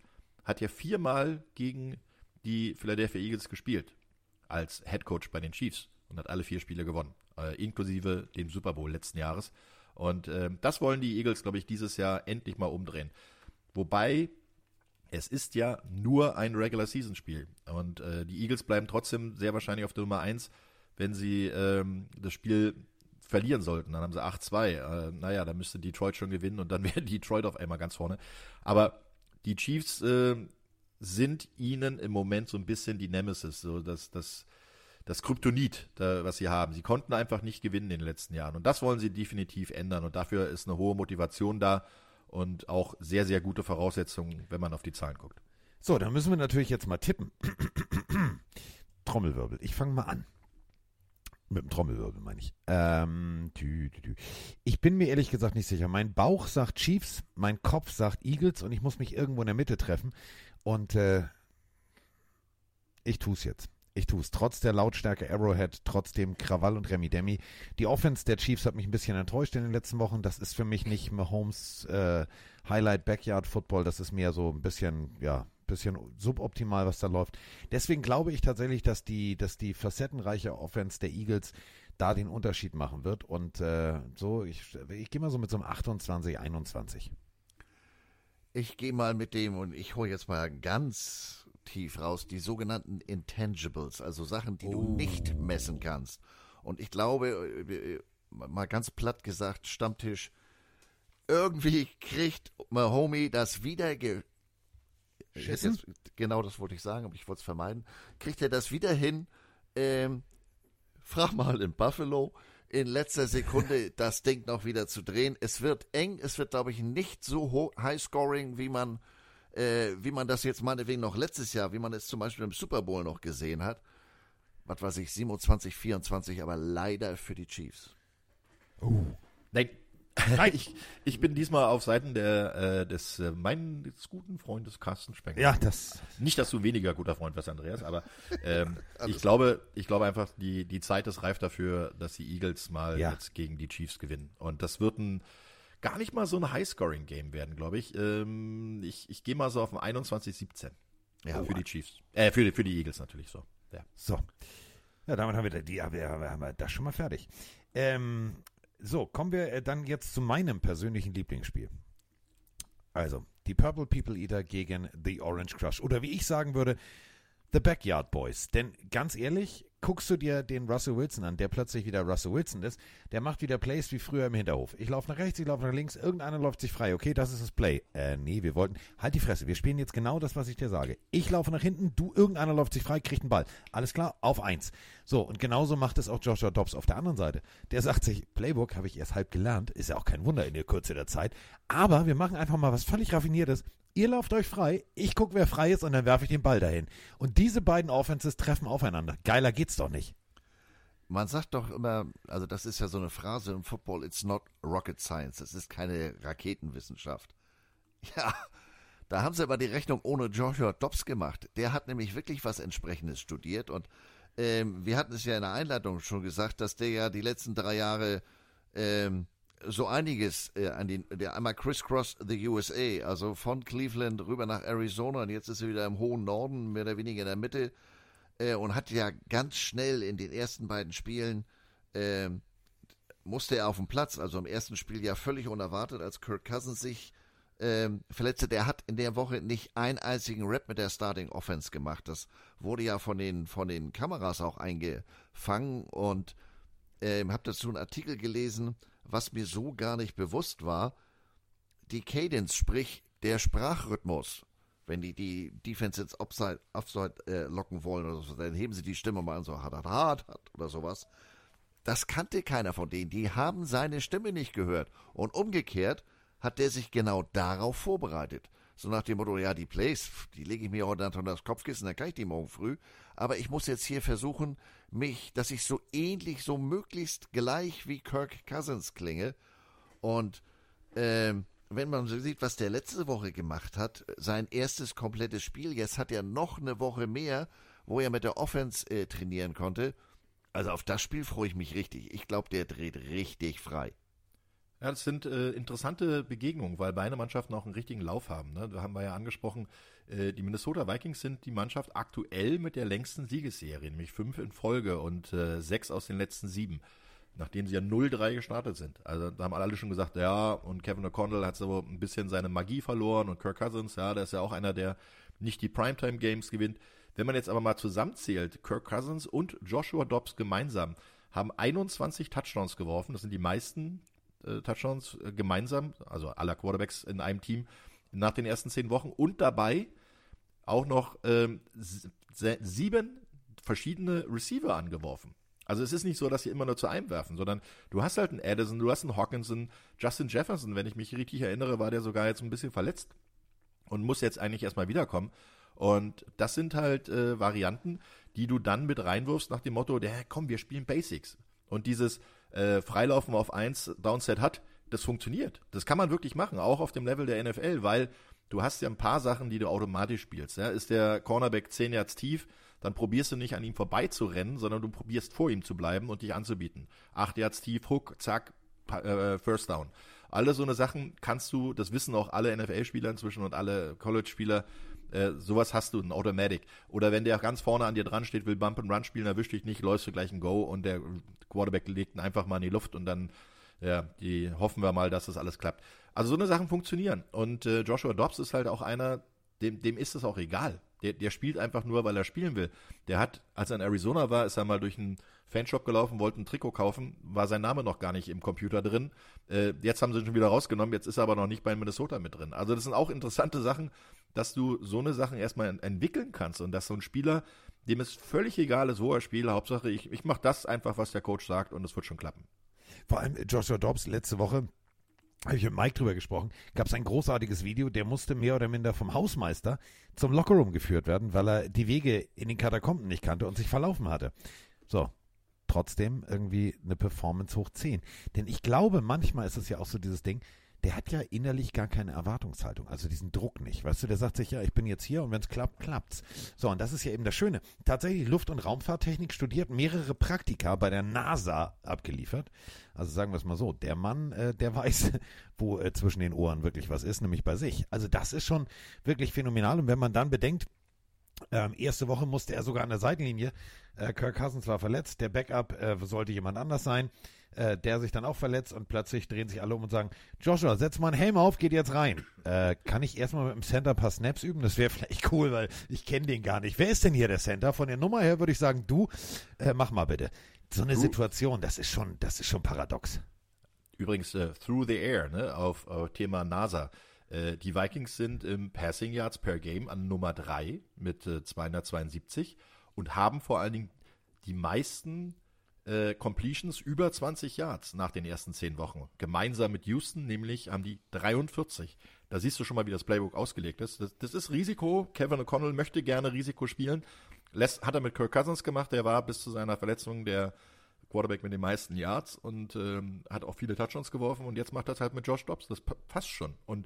hat er viermal gegen die Philadelphia Eagles gespielt als Head Coach bei den Chiefs und hat alle vier Spiele gewonnen, äh, inklusive dem Super Bowl letzten Jahres. Und äh, das wollen die Eagles, glaube ich, dieses Jahr endlich mal umdrehen. Wobei es ist ja nur ein Regular Season Spiel und äh, die Eagles bleiben trotzdem sehr wahrscheinlich auf der Nummer 1, wenn sie ähm, das Spiel verlieren sollten. Dann haben sie 8-2. Äh, naja, dann müsste Detroit schon gewinnen und dann wäre Detroit auf einmal ganz vorne. Aber die Chiefs äh, sind ihnen im Moment so ein bisschen die Nemesis, so das, das, das Kryptonit, da, was sie haben. Sie konnten einfach nicht gewinnen in den letzten Jahren. Und das wollen sie definitiv ändern. Und dafür ist eine hohe Motivation da und auch sehr, sehr gute Voraussetzungen, wenn man auf die Zahlen guckt. So, dann müssen wir natürlich jetzt mal tippen. Trommelwirbel. Ich fange mal an. Mit dem Trommelwirbel meine ich. Ähm, tü, tü, tü. Ich bin mir ehrlich gesagt nicht sicher. Mein Bauch sagt Chiefs, mein Kopf sagt Eagles und ich muss mich irgendwo in der Mitte treffen. Und äh, ich tue es jetzt. Ich tue es. Trotz der Lautstärke Arrowhead, trotz dem Krawall und Remi Demi. Die Offense der Chiefs hat mich ein bisschen enttäuscht in den letzten Wochen. Das ist für mich nicht Mahomes äh, Highlight Backyard Football. Das ist mehr so ein bisschen, ja, bisschen suboptimal, was da läuft. Deswegen glaube ich tatsächlich, dass die, dass die facettenreiche Offense der Eagles da den Unterschied machen wird. Und äh, so, ich, ich gehe mal so mit so einem 28, 21. Ich gehe mal mit dem und ich hole jetzt mal ganz tief raus, die sogenannten Intangibles, also Sachen, die du nicht messen kannst. Und ich glaube, äh, äh, mal ganz platt gesagt, Stammtisch, irgendwie kriegt Mahomey das wieder ge Schissen? Jetzt, genau das wollte ich sagen, aber ich wollte es vermeiden. Kriegt er das wieder hin? Ähm, frag mal in Buffalo, in letzter Sekunde das Ding noch wieder zu drehen. Es wird eng, es wird, glaube ich, nicht so high-scoring, wie man, äh, wie man das jetzt meinetwegen noch letztes Jahr, wie man es zum Beispiel im Super Bowl noch gesehen hat. Was weiß ich, 27, 24, aber leider für die Chiefs. Nein. Nein. Ich, ich bin diesmal auf Seiten der, äh, des äh, meines guten Freundes Carsten Spengler. Ja, das. Nicht, dass du weniger guter Freund wirst, Andreas, aber ähm, ich glaube, ich glaube einfach, die, die Zeit ist reif dafür, dass die Eagles mal Ja. jetzt gegen die Chiefs gewinnen. Und das wird ein gar nicht mal so ein High-Scoring-Game werden, glaube ich. Ähm, ich. Ich gehe mal so auf ein 21-17. Ja, für die Chiefs. Äh, für, die- für die Eagles natürlich so. Ja. So. Ja, damit haben wir, die, wir, wir haben wir das schon mal fertig. Ähm, so, kommen wir äh, dann jetzt zu meinem persönlichen Lieblingsspiel. Also, die Purple People Eater gegen The Orange Crush. Oder wie ich sagen würde, The Backyard Boys. Denn ganz ehrlich, guckst du dir den Russell Wilson an, der plötzlich wieder Russell Wilson ist, der macht wieder Plays wie früher im Hinterhof. Ich laufe nach rechts, ich laufe nach links, irgendeiner läuft sich frei. Okay, das ist das Play. Äh, nee, wir wollten. Halt die Fresse, wir spielen jetzt genau das, was ich dir sage. Ich laufe nach hinten, du, irgendeiner läuft sich frei, kriegt einen Ball. Alles klar, auf eins. So, und genauso macht es auch Joshua Dobbs auf der anderen Seite. Der sagt sich, Playbook habe ich erst halb gelernt, ist ja auch kein Wunder in der Kürze der Zeit. Aber wir machen einfach mal was völlig Raffiniertes. Ihr lauft euch frei, ich gucke, wer frei ist und dann werfe ich den Ball dahin. Und diese beiden Offenses treffen aufeinander. Geiler geht's doch nicht. Man sagt doch immer, also das ist ja so eine Phrase im Football, it's not rocket science, das ist keine Raketenwissenschaft. Ja, da haben sie aber die Rechnung ohne Joshua Dobbs gemacht. Der hat nämlich wirklich was entsprechendes studiert und ähm, wir hatten es ja in der Einleitung schon gesagt, dass der ja die letzten drei Jahre ähm, so einiges äh, an den, der einmal crisscross the USA, also von Cleveland rüber nach Arizona und jetzt ist er wieder im hohen Norden, mehr oder weniger in der Mitte äh, und hat ja ganz schnell in den ersten beiden Spielen ähm, musste er auf den Platz, also im ersten Spiel ja völlig unerwartet, als Kirk Cousins sich ähm, verletzte. Der hat in der Woche nicht einen einzigen Rap mit der Starting Offense gemacht. Das wurde ja von den, von den Kameras auch eingefangen und ähm, habe dazu einen Artikel gelesen, was mir so gar nicht bewusst war. Die Cadence, sprich der Sprachrhythmus, wenn die die Defense jetzt Offside, Offside äh, locken wollen oder so, dann heben sie die Stimme mal an, so hart, hart, hart, hart oder sowas. Das kannte keiner von denen. Die haben seine Stimme nicht gehört. Und umgekehrt hat der sich genau darauf vorbereitet. So nach dem Motto, ja, die Plays, die lege ich mir heute unter das Kopfkissen, dann kann ich die morgen früh. Aber ich muss jetzt hier versuchen, mich, dass ich so ähnlich, so möglichst gleich wie Kirk Cousins klinge. Und ähm, wenn man so sieht, was der letzte Woche gemacht hat, sein erstes komplettes Spiel, jetzt hat er noch eine Woche mehr, wo er mit der Offense äh, trainieren konnte. Also auf das Spiel freue ich mich richtig. Ich glaube, der dreht richtig frei. Ja, das sind äh, interessante Begegnungen, weil beide Mannschaften auch einen richtigen Lauf haben. Ne? Da haben wir ja angesprochen, äh, die Minnesota Vikings sind die Mannschaft aktuell mit der längsten Siegesserie, nämlich fünf in Folge und äh, sechs aus den letzten sieben, nachdem sie ja 0-3 gestartet sind. Also da haben alle schon gesagt, ja, und Kevin O'Connell hat so ein bisschen seine Magie verloren und Kirk Cousins, ja, der ist ja auch einer, der nicht die Primetime-Games gewinnt. Wenn man jetzt aber mal zusammenzählt, Kirk Cousins und Joshua Dobbs gemeinsam haben 21 Touchdowns geworfen. Das sind die meisten äh, Touchdowns äh, gemeinsam, also aller Quarterbacks in einem Team nach den ersten zehn Wochen und dabei auch noch ähm, sieben verschiedene Receiver angeworfen. Also es ist nicht so, dass sie immer nur zu einem werfen, sondern du hast halt einen Addison, du hast einen Hawkinson, Justin Jefferson, wenn ich mich richtig erinnere, war der sogar jetzt ein bisschen verletzt und muss jetzt eigentlich erstmal wiederkommen. Und das sind halt äh, Varianten, die du dann mit reinwirfst nach dem Motto, der, komm, wir spielen Basics. Und dieses äh, Freilaufen auf 1 Downset hat, das funktioniert. Das kann man wirklich machen, auch auf dem Level der NFL, weil du hast ja ein paar Sachen, die du automatisch spielst. Ja? Ist der Cornerback 10 Yards tief, dann probierst du nicht an ihm vorbeizurennen, sondern du probierst vor ihm zu bleiben und dich anzubieten. 8 Yards tief, Hook, zack, äh, First Down. Alle so eine Sachen kannst du, das wissen auch alle NFL-Spieler inzwischen und alle College-Spieler, äh, sowas hast du, ein Automatic. Oder wenn der ganz vorne an dir dran steht, will Bump and Run spielen, erwischt dich nicht, läufst du gleich ein Go und der Quarterback legt ihn einfach mal in die Luft und dann, ja, die hoffen wir mal, dass das alles klappt. Also so eine Sachen funktionieren. Und äh, Joshua Dobbs ist halt auch einer, dem, dem ist es auch egal. Der, der spielt einfach nur, weil er spielen will. Der hat, als er in Arizona war, ist er mal durch einen Fanshop gelaufen, wollte ein Trikot kaufen, war sein Name noch gar nicht im Computer drin. Äh, jetzt haben sie ihn schon wieder rausgenommen, jetzt ist er aber noch nicht bei Minnesota mit drin. Also das sind auch interessante Sachen, dass du so eine Sachen erstmal en- entwickeln kannst und dass so ein Spieler, dem es völlig egal ist, wo er spielt, Hauptsache ich, ich mache das einfach, was der Coach sagt und es wird schon klappen. Vor allem Joshua Dobbs letzte Woche habe ich mit Mike drüber gesprochen, gab es ein großartiges Video, der musste mehr oder minder vom Hausmeister zum Lockerroom geführt werden, weil er die Wege in den Katakomben nicht kannte und sich verlaufen hatte. So. Trotzdem irgendwie eine Performance hoch 10. Denn ich glaube, manchmal ist es ja auch so dieses Ding, der hat ja innerlich gar keine Erwartungshaltung, also diesen Druck nicht. Weißt du, der sagt sich, ja, ich bin jetzt hier und wenn es klappt, klappt's. So, und das ist ja eben das Schöne. Tatsächlich Luft- und Raumfahrttechnik studiert, mehrere Praktika bei der NASA abgeliefert. Also sagen wir es mal so, der Mann, äh, der weiß, wo äh, zwischen den Ohren wirklich was ist, nämlich bei sich. Also das ist schon wirklich phänomenal. Und wenn man dann bedenkt, ähm, erste Woche musste er sogar an der Seitenlinie. Äh, Kirk Cousins war verletzt, der Backup äh, sollte jemand anders sein äh, der sich dann auch verletzt und plötzlich drehen sich alle um und sagen, Joshua, setz mal einen Helm auf, geht jetzt rein. Äh, kann ich erstmal mit dem Center ein paar Snaps üben? Das wäre vielleicht cool, weil ich kenne den gar nicht. Wer ist denn hier der Center? Von der Nummer her würde ich sagen, du, äh, mach mal bitte. So eine Du- Situation, das ist schon, das ist schon paradox. Übrigens, äh, Through the Air, ne, auf, auf Thema NASA. Äh, die Vikings sind im Passing Yards per Game an Nummer 3 mit äh, 272 und haben vor allen Dingen die meisten äh, Completions über 20 Yards nach den ersten 10 Wochen. Gemeinsam mit Houston, nämlich haben die 43. Da siehst du schon mal, wie das Playbook ausgelegt ist. Das, das ist Risiko. Kevin O'Connell möchte gerne Risiko spielen. Lässt, hat er mit Kirk Cousins gemacht. Der war bis zu seiner Verletzung der Quarterback mit den meisten Yards und ähm, hat auch viele Touchdowns geworfen und jetzt macht das halt mit Josh Dobbs. Das pa- passt schon. Und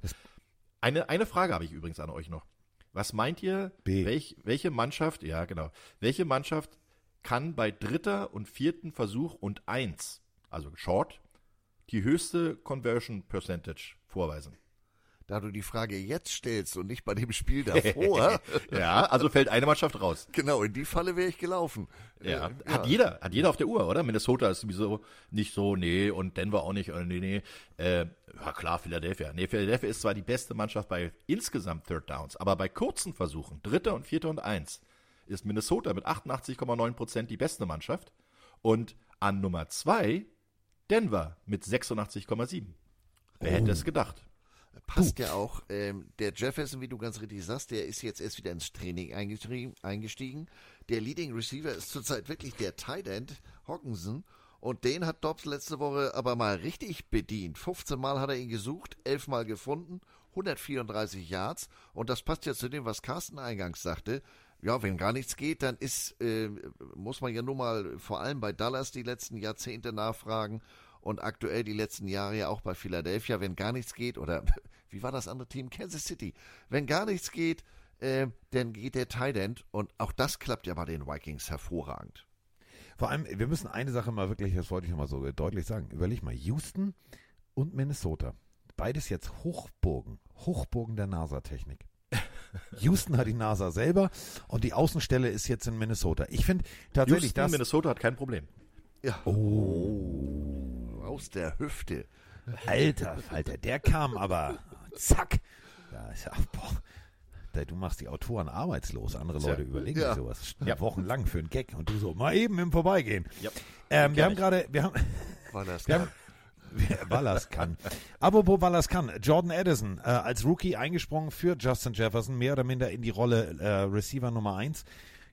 eine, eine Frage habe ich übrigens an euch noch. Was meint ihr, welch, welche Mannschaft, ja genau, welche Mannschaft kann bei dritter und vierten Versuch und eins, also Short, die höchste Conversion Percentage vorweisen? Da du die Frage jetzt stellst und nicht bei dem Spiel davor. ja, also fällt eine Mannschaft raus. Genau, in die Falle wäre ich gelaufen. Ja, Äh, hat jeder, hat jeder auf der Uhr, oder? Minnesota ist sowieso nicht so, nee, und Denver auch nicht, äh, nee, nee. Äh, ja klar, Philadelphia. Nee, Philadelphia ist zwar die beste Mannschaft bei insgesamt Third Downs, aber bei kurzen Versuchen, dritter und vierter und eins, ist Minnesota mit 88,9 Prozent die beste Mannschaft und an Nummer zwei Denver mit 86,7. Wer hätte es gedacht? Passt ja auch. Ähm, der Jefferson, wie du ganz richtig sagst, der ist jetzt erst wieder ins Training eingestiegen. Der Leading Receiver ist zurzeit wirklich der Tight End, Hawkinson. Und den hat Dobbs letzte Woche aber mal richtig bedient. 15 Mal hat er ihn gesucht, 11 Mal gefunden, 134 Yards. Und das passt ja zu dem, was Carsten eingangs sagte. Ja, wenn gar nichts geht, dann ist, äh, muss man ja nur mal vor allem bei Dallas die letzten Jahrzehnte nachfragen und aktuell die letzten Jahre ja auch bei Philadelphia, wenn gar nichts geht, oder wie war das andere Team? Kansas City. Wenn gar nichts geht, äh, dann geht der Tight End und auch das klappt ja bei den Vikings hervorragend. Vor allem, wir müssen eine Sache mal wirklich, das wollte ich nochmal so deutlich sagen. Überleg mal, Houston und Minnesota. Beides jetzt Hochburgen, Hochburgen der NASA-Technik. Houston hat die NASA selber und die Außenstelle ist jetzt in Minnesota. Ich finde tatsächlich Houston, das. Minnesota hat kein Problem. Ja. Oh. Aus der Hüfte. Alter, Alter, der kam aber zack. Da ist ja, boah, da, du machst die Autoren arbeitslos. Andere. Leute überlegen Ja. sich sowas ja. wochenlang für einen Gag und du so mal eben im Vorbeigehen. Ja. Ähm, wir haben ich. gerade, wir haben, wir haben, Wallas kann. Apropos Wallas kann. Jordan Addison äh, als Rookie eingesprungen für Justin Jefferson, mehr oder minder in die Rolle äh, Receiver Nummer 1.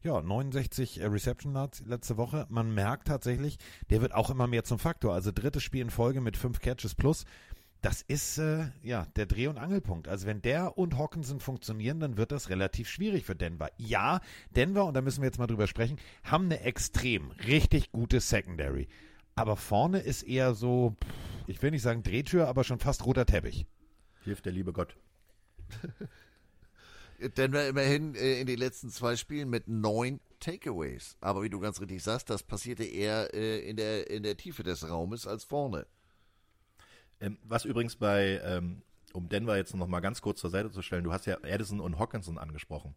Ja, 69 äh, Reception letzte Woche. Man merkt tatsächlich, der wird auch immer mehr zum Faktor. Also drittes Spiel in Folge mit fünf Catches plus. Das ist äh, ja der Dreh- und Angelpunkt. Also wenn der und Hawkinson funktionieren, dann wird das relativ schwierig für Denver. Ja, Denver, und da müssen wir jetzt mal drüber sprechen, haben eine extrem richtig gute Secondary. Aber vorne ist eher so, ich will nicht sagen Drehtür, aber schon fast roter Teppich. Hilft der liebe Gott. Denver immerhin äh, in den letzten zwei Spielen mit neun Takeaways. Aber wie du ganz richtig sagst, das passierte eher äh, in, der, in der Tiefe des Raumes als vorne. Ähm, was übrigens bei, ähm, um Denver jetzt noch mal ganz kurz zur Seite zu stellen, du hast ja Addison und Hawkinson angesprochen.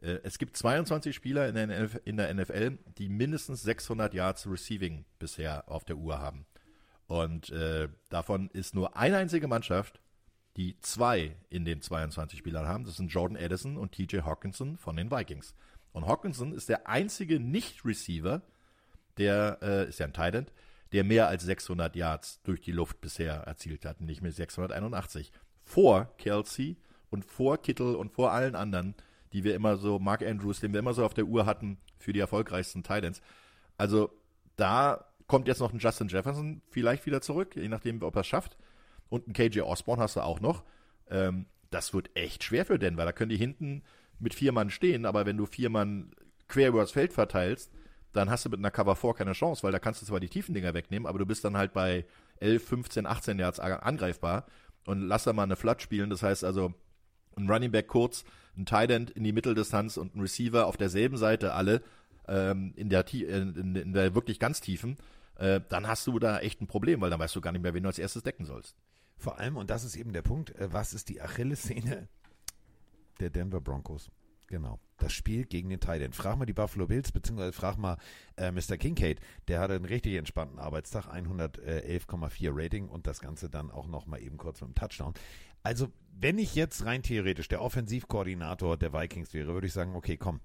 Äh, es gibt 22 Spieler in der, NFL, die mindestens 600 Yards Receiving bisher auf der Uhr haben. Und äh, davon ist nur eine einzige Mannschaft, die zwei in den 22 Spielern haben. Das sind Jordan Addison und TJ Hawkinson von den Vikings. Und Hawkinson ist der einzige Nicht-Receiver, der äh, ist ja ein Tight der mehr als 600 Yards durch die Luft bisher erzielt hat, nicht mit 681. Vor Kelsey und vor Kittel und vor allen anderen, die wir immer so, Mark Andrews, den wir immer so auf der Uhr hatten für die erfolgreichsten Tight Ends. Also da kommt jetzt noch ein Justin Jefferson vielleicht wieder zurück, je nachdem, ob er es schafft. Und ein KJ Osborne hast du auch noch. Ähm, das wird echt schwer für Denver. Da können die hinten mit vier Mann stehen, aber wenn du vier Mann quer übers Feld verteilst, dann hast du mit einer Cover 4 keine Chance, weil da kannst du zwar die tiefen Dinger wegnehmen, aber du bist dann halt bei 11, 15, 18 Yards angreifbar und lass da mal eine Flat spielen. Das heißt also, ein Running Back kurz, ein Tight End in die Mitteldistanz und ein Receiver auf derselben Seite alle ähm, in, der, in, in der wirklich ganz tiefen, äh, dann hast du da echt ein Problem, weil dann weißt du gar nicht mehr, wen du als erstes decken sollst. Vor allem, und das ist eben der Punkt, äh, was ist die Achillessehne der Denver Broncos? Genau. Das Spiel gegen den Titan. Frag mal die Buffalo Bills, beziehungsweise frag mal äh, Mr. Kincaid. Der hatte einen richtig entspannten Arbeitstag, 111,4 Rating und das Ganze dann auch nochmal eben kurz mit dem Touchdown. Also, wenn ich jetzt rein theoretisch der Offensivkoordinator der Vikings wäre, würde ich sagen, okay, komm,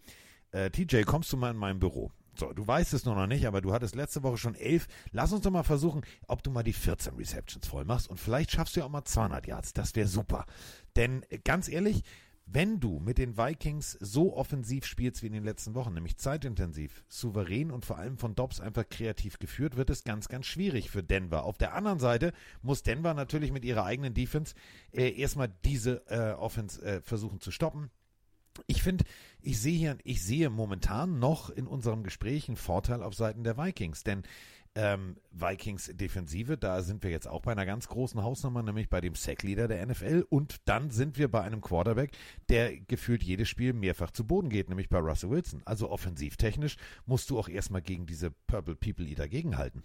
äh, TJ, kommst du mal in mein Büro? So, du weißt es noch nicht, aber du hattest letzte Woche schon elf. Lass uns doch mal versuchen, ob du mal die 14 Receptions voll machst und vielleicht schaffst du ja auch mal 200 Yards. Das wäre super. Denn äh, ganz ehrlich, wenn du mit den Vikings so offensiv spielst wie in den letzten Wochen, nämlich zeitintensiv, souverän und vor allem von Dobbs einfach kreativ geführt, wird es ganz, ganz schwierig für Denver. Auf der anderen Seite muss Denver natürlich mit ihrer eigenen Defense äh, erstmal diese äh, Offense äh, versuchen zu stoppen. Ich finde, ich sehe hier, ich sehe momentan noch in unserem Gespräch einen Vorteil auf Seiten der Vikings, denn ähm, Vikings Defensive, da sind wir jetzt auch bei einer ganz großen Hausnummer, nämlich bei dem Sackleader der NFL und dann sind wir bei einem Quarterback, der gefühlt jedes Spiel mehrfach zu Boden geht, nämlich bei Russell Wilson. Also offensivtechnisch musst du auch erstmal gegen diese Purple People Eater gegenhalten.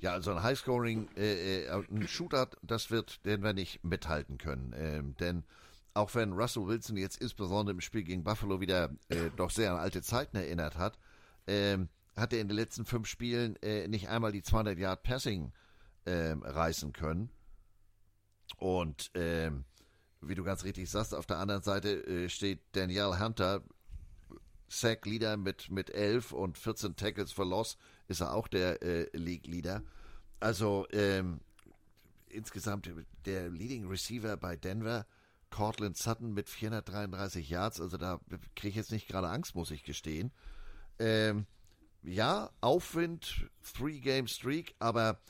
Ja, also ein Highscoring, äh, äh, ein Shooter, das wird Denver nicht mithalten können, ähm, denn auch wenn Russell Wilson jetzt insbesondere im Spiel gegen Buffalo wieder äh, doch sehr an alte Zeiten erinnert hat, ähm, hat er in den letzten fünf Spielen äh, nicht einmal die 200 Yard Passing ähm, reißen können. Und ähm, wie du ganz richtig sagst, auf der anderen Seite äh, steht Danielle Hunter, Sack Leader mit, mit 11 und 14 Tackles for Loss, ist er auch der äh, League Leader. Also ähm, insgesamt der Leading Receiver bei Denver, Cortland Sutton mit 433 Yards, also da kriege ich jetzt nicht gerade Angst, muss ich gestehen. Ähm, ja, Aufwind, Three-Game-Streak, aber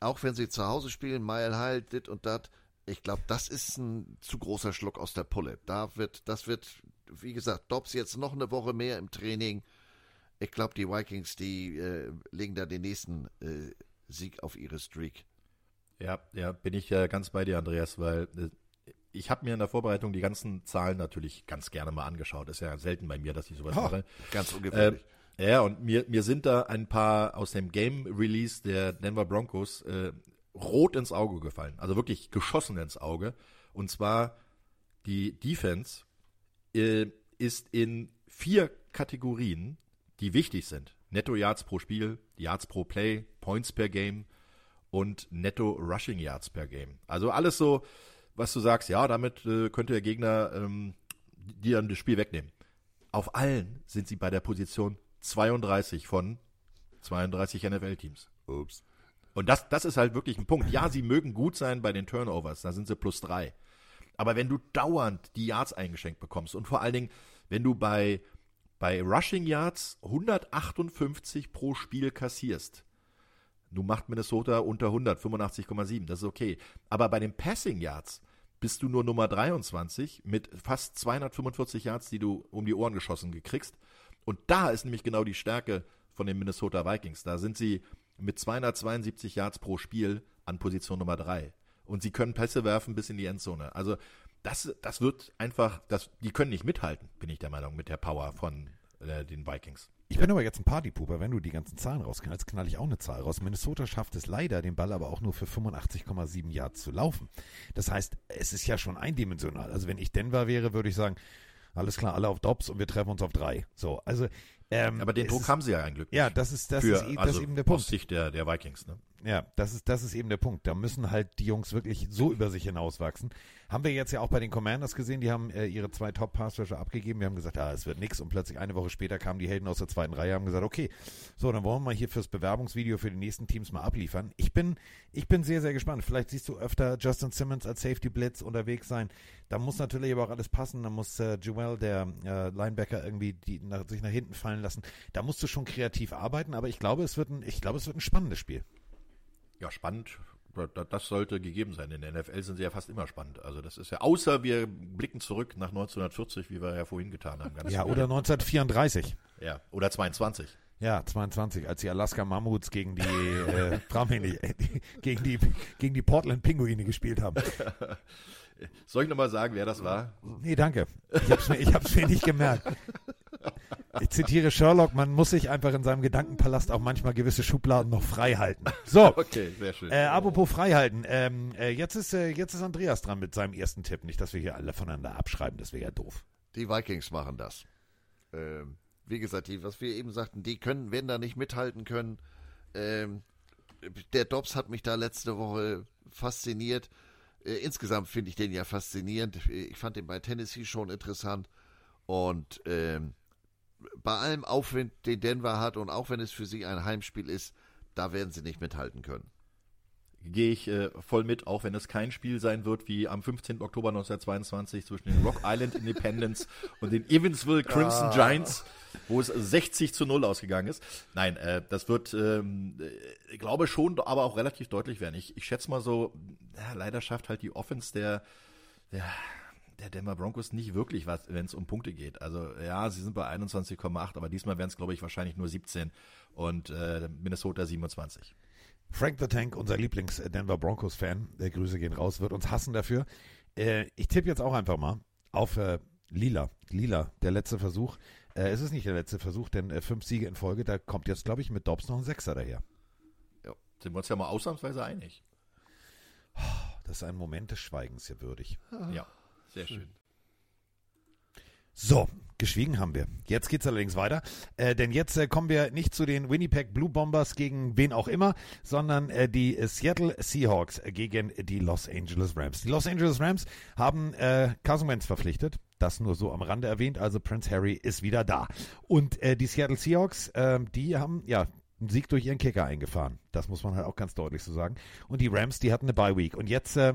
auch wenn sie zu Hause spielen, Mile High, dit und dat, ich glaube, das ist ein zu großer Schluck aus der Pulle. Da wird, das wird, wie gesagt, Dobbs jetzt noch eine Woche mehr im Training. Ich glaube, die Vikings, die äh, legen da den nächsten äh, Sieg auf ihre Streak. Ja, ja, bin ich ja ganz bei dir, Andreas, weil äh, ich habe mir in der Vorbereitung die ganzen Zahlen natürlich ganz gerne mal angeschaut. Ist ja selten bei mir, dass ich sowas oh, mache. Ganz ungefährlich. Äh, ja, und mir, mir sind da ein paar aus dem Game Release der Denver Broncos äh, rot ins Auge gefallen. Also wirklich geschossen ins Auge. Und zwar die Defense äh, ist in vier Kategorien, die wichtig sind. Netto Yards pro Spiel, Yards pro Play, Points per Game und Netto Rushing Yards per Game. Also alles so, was du sagst, ja, damit äh, könnte der Gegner ähm, dir dann das Spiel wegnehmen. Auf allen sind sie bei der Position 32 von 32 NFL-Teams. Ups. Und das, das ist halt wirklich ein Punkt. Ja, sie mögen gut sein bei den Turnovers, da sind sie plus drei. Aber wenn du dauernd die Yards eingeschenkt bekommst und vor allen Dingen, wenn du bei, bei Rushing Yards 158 pro Spiel kassierst, du macht Minnesota unter 100, 85,7, das ist okay. Aber bei den Passing Yards bist du nur Nummer 23 mit fast 245 Yards, die du um die Ohren geschossen gekriegst. Und da ist nämlich genau die Stärke von den Minnesota Vikings. Da sind sie mit 272 Yards pro Spiel an Position Nummer 3. Und sie können Pässe werfen bis in die Endzone. Also das, das wird einfach, das, die können nicht mithalten, bin ich der Meinung, mit der Power von äh, den Vikings. Ich bin aber jetzt ein Partypuper. Wenn du die ganzen Zahlen rausknallst, knall ich auch eine Zahl raus. Minnesota schafft es leider, den Ball aber auch nur für 85,7 Yards zu laufen. Das heißt, es ist ja schon eindimensional. Also wenn ich Denver wäre, würde ich sagen, alles klar, alle auf Dobbs und wir treffen uns auf drei. So, also. Ähm, aber den Druck haben sie ja eigentlich. Ja, das ist, das, Für, ist, das also ist eben der Punkt. Aus Sicht der, der Vikings, ne? Ja, das ist, das ist eben der Punkt. Da müssen halt die Jungs wirklich so über sich hinauswachsen. Haben wir jetzt ja auch bei den Commanders gesehen, die haben äh, ihre zwei top pass abgegeben. Wir haben gesagt, ah, es wird nix. Und plötzlich eine Woche später kamen die Helden aus der zweiten Reihe, haben gesagt, okay, so, dann wollen wir mal hier fürs Bewerbungsvideo für die nächsten Teams mal abliefern. Ich bin, ich bin sehr, sehr gespannt. Vielleicht siehst du öfter Justin Simmons als Safety Blitz unterwegs sein. Da muss natürlich aber auch alles passen. Da muss äh, Joel, der äh, Linebacker, irgendwie die, nach, sich nach hinten fallen lassen. Da musst du schon kreativ arbeiten. Aber ich glaube, es wird ein, ich glaube, es wird ein spannendes Spiel ja, spannend da- das sollte gegeben sein. In der NFL sind sie ja fast immer spannend. Also das ist ja, außer wir blicken zurück nach 1940, wie wir ja vorhin getan haben. Ja, oder 1934. Ja, oder 22. Ja, 22, als die Alaska Mammuts gegen die, äh, nicht, äh, gegen die, gegen die Portland Pinguine gespielt haben. Soll ich nochmal sagen, wer das war? Nee, danke. Ich hab's mir, ich hab's mir nicht gemerkt. Ich zitiere Sherlock, man muss sich einfach in seinem Gedankenpalast auch manchmal gewisse Schubladen noch frei halten. So. Okay, sehr schön. Äh, apropos frei halten. Ähm, äh, jetzt, ist, äh, jetzt ist Andreas dran mit seinem ersten Tipp. Nicht, dass wir hier alle voneinander abschreiben, das wäre ja doof. Die Vikings machen das. Ähm, wie gesagt, die, was wir eben sagten, die können, werden da nicht mithalten können. Ähm, der Dobbs hat mich da letzte Woche fasziniert. Äh, insgesamt finde ich den ja faszinierend. Ich fand den bei Tennessee schon interessant. Und ähm, bei allem Aufwind, den Denver hat und auch wenn es für sie ein Heimspiel ist, da werden sie nicht mithalten können. Gehe ich äh, voll mit, auch wenn es kein Spiel sein wird wie am 15. Oktober 1922 zwischen den Rock Island Independents und den Evansville Crimson Ah. Giants, wo es 60 zu 0 ausgegangen ist. Nein, äh, das wird, ähm, äh, ich glaube schon, aber auch relativ deutlich werden. Ich, ich schätze mal so, ja, leider schafft halt die Offense der, der, der Denver Broncos nicht wirklich was, wenn es um Punkte geht. Also ja, sie sind bei 21,8, aber diesmal werden es, glaube ich, wahrscheinlich nur 17 und äh, Minnesota 27. Frank the Tank, unser Lieblings-Denver Broncos-Fan, der Grüße gehen raus, wird uns hassen dafür. Äh, ich tippe jetzt auch einfach mal auf äh, Lila. Lila, der letzte Versuch. Äh, es ist nicht der letzte Versuch, denn äh, fünf Siege in Folge, da kommt jetzt, glaube ich, mit Dobbs noch ein Sechser daher. Ja, sind wir uns ja mal ausnahmsweise einig. Das ist ein Moment des Schweigens hier würdig. Ja, sehr schön. So, geschwiegen haben wir. Jetzt geht's allerdings weiter, äh, denn jetzt äh, kommen wir nicht zu den Winnipeg Blue Bombers gegen wen auch immer, sondern äh, die Seattle Seahawks gegen die Los Angeles Rams. Die Los Angeles Rams haben äh, Carson Wentz verpflichtet. Das nur so am Rande erwähnt. Also Prince Harry ist wieder da. Und äh, die Seattle Seahawks, äh, die haben ja einen Sieg durch ihren Kicker eingefahren. Das muss man halt auch ganz deutlich so sagen. Und die Rams, die hatten eine Bye Week. Und jetzt äh,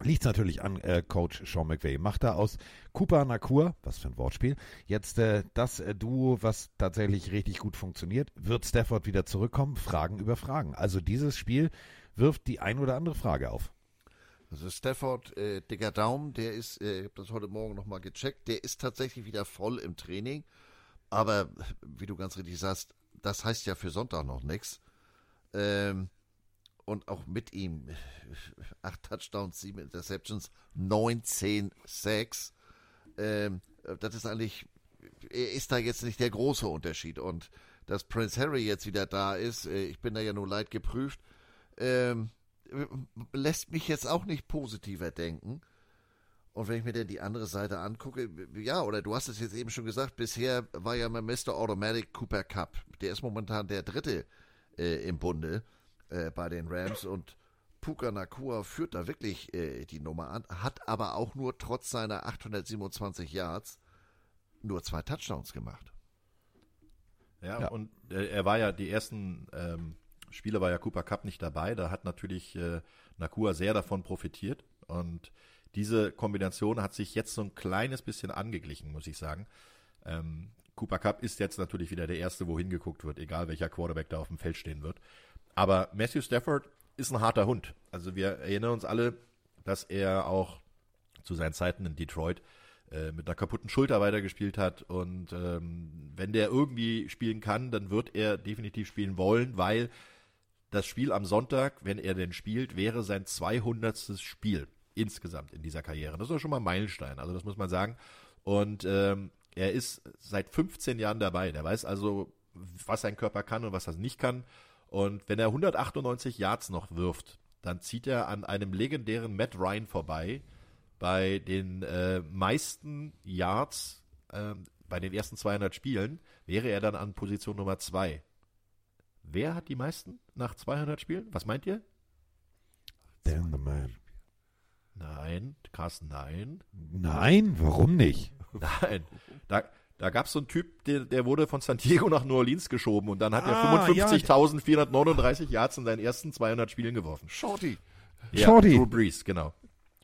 Liegt natürlich an äh, Coach Sean McVay. Macht er aus Cooper Nakur, was für ein Wortspiel, jetzt äh, das äh, Duo, was tatsächlich richtig gut funktioniert. Wird Stafford wieder zurückkommen? Fragen über Fragen. Also dieses Spiel wirft die ein oder andere Frage auf. Also Stafford, äh, dicker Daumen, der ist, äh, ich habe das heute Morgen nochmal gecheckt, der ist tatsächlich wieder voll im Training. Aber wie du ganz richtig sagst, das heißt ja für Sonntag noch nichts. Ähm, und auch mit ihm acht Touchdowns, sieben Interceptions, 19 Sacks. Ähm, das ist eigentlich, ist da jetzt nicht der große Unterschied. Und dass Prince Harry jetzt wieder da ist, äh, ich bin da ja nur leid geprüft, ähm, lässt mich jetzt auch nicht positiver denken. Und wenn ich mir denn die andere Seite angucke, ja, oder du hast es jetzt eben schon gesagt, bisher war ja mal Mr. Automatic Cooper Cup. Der ist momentan der dritte äh, im Bunde äh, bei den Rams und Puka Nakua führt da wirklich äh, die Nummer an, hat aber auch nur trotz seiner 827 Yards nur zwei Touchdowns gemacht. Ja, Ja. und äh, er war ja, die ersten ähm, Spiele war ja Cooper Cup nicht dabei. Da hat natürlich äh, Nakua sehr davon profitiert. Und diese Kombination hat sich jetzt so ein kleines bisschen angeglichen, muss ich sagen. Ähm, Cooper Cup ist jetzt natürlich wieder der Erste, wo hingeguckt wird, egal welcher Quarterback da auf dem Feld stehen wird. Aber Matthew Stafford ist ein harter Hund. Also wir erinnern uns alle, dass er auch zu seinen Zeiten in Detroit äh, mit einer kaputten Schulter weitergespielt hat. Und ähm, wenn der irgendwie spielen kann, dann wird er definitiv spielen wollen, weil das Spiel am Sonntag, wenn er denn spielt, wäre sein 200. Spiel insgesamt in dieser Karriere. Das ist doch schon mal ein Meilenstein, also das muss man sagen. Und ähm, er ist seit 15 Jahren dabei. Der weiß also, was sein Körper kann und was er nicht kann. Und wenn er 198 Yards noch wirft, dann zieht er an einem legendären Matt Ryan vorbei bei den äh, meisten Yards äh, bei den ersten 200 Spielen wäre er dann an Position Nummer 2. Wer hat die meisten nach 200 Spielen? Was meint ihr? Dan the Man. Nein, Carsten, nein. Nein, warum nicht? Nein. Da, da gab es so einen Typ, der, der wurde von San Diego nach New Orleans geschoben und dann hat Ah, er 55.439 Yards in seinen ersten 200 Spielen geworfen. Shorty. Ja, Shorty. Drew Brees, genau.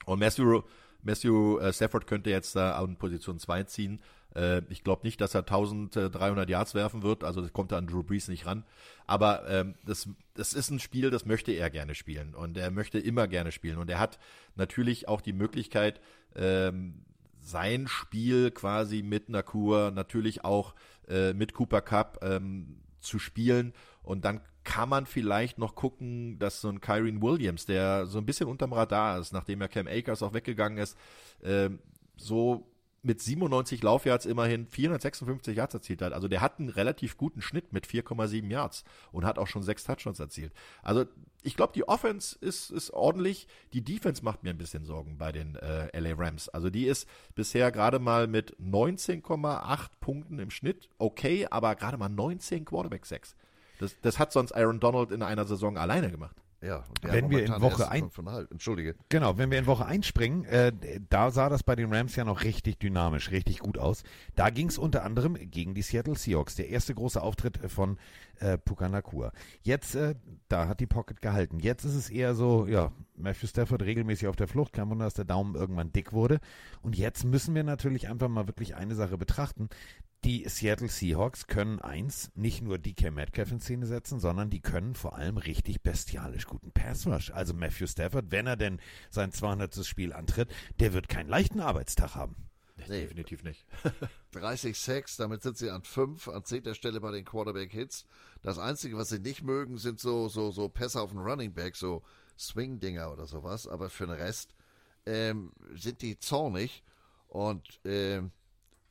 Und Matthew, Matthew äh, Stafford könnte jetzt da an Position 2 ziehen. Äh, ich glaube nicht, dass er 1300 Yards werfen wird, also das kommt er an Drew Brees nicht ran. Aber ähm, das, das ist ein Spiel, das möchte er gerne spielen und er möchte immer gerne spielen. Und er hat natürlich auch die Möglichkeit, ähm, sein Spiel quasi mit Nakur, natürlich auch äh, mit Cooper Cup ähm, zu spielen. Und dann kann man vielleicht noch gucken, dass so ein Kyrene Williams, der so ein bisschen unterm Radar ist, nachdem ja Cam Akers auch weggegangen ist, äh, so mit 97 Laufyards immerhin 456 Yards erzielt hat. Also der hat einen relativ guten Schnitt mit 4,7 Yards und hat auch schon sechs Touchdowns erzielt. Also ich glaube, die Offense ist, ist ordentlich. Die Defense macht mir ein bisschen Sorgen bei den äh, LA Rams. Also die ist bisher gerade mal mit 19,8 Punkten im Schnitt okay, aber gerade mal 19 Quarterback 6. Das, das hat sonst Aaron Donald in einer Saison alleine gemacht. Ja, Wenn wir in Woche ein- fünfeinhalb. Entschuldige. Genau, wenn wir in Woche 1 springen, äh, da sah das bei den Rams ja noch richtig dynamisch, richtig gut aus. Da ging es unter anderem gegen die Seattle Seahawks, der erste große Auftritt von äh, Puka Nakua. Jetzt, äh, da hat die Pocket gehalten. Jetzt ist es eher so, ja, Matthew Stafford regelmäßig auf der Flucht, kein Wunder, dass der Daumen irgendwann dick wurde. Und jetzt müssen wir natürlich einfach mal wirklich eine Sache betrachten. Die Seattle Seahawks können eins, nicht nur DK Metcalf in Szene setzen, sondern die können vor allem richtig bestialisch guten Pass Rush. Also Matthew Stafford, wenn er denn sein 200. Spiel antritt, der wird keinen leichten Arbeitstag haben. Nee. Definitiv nicht. 30 Sacks, damit sind sie an 5, an 10. Stelle bei den Quarterback-Hits. Das Einzige, was sie nicht mögen, sind so, so, so Pässe auf den Running Back, so Swing-Dinger oder sowas. Aber für den Rest ähm, sind die zornig. Und ähm,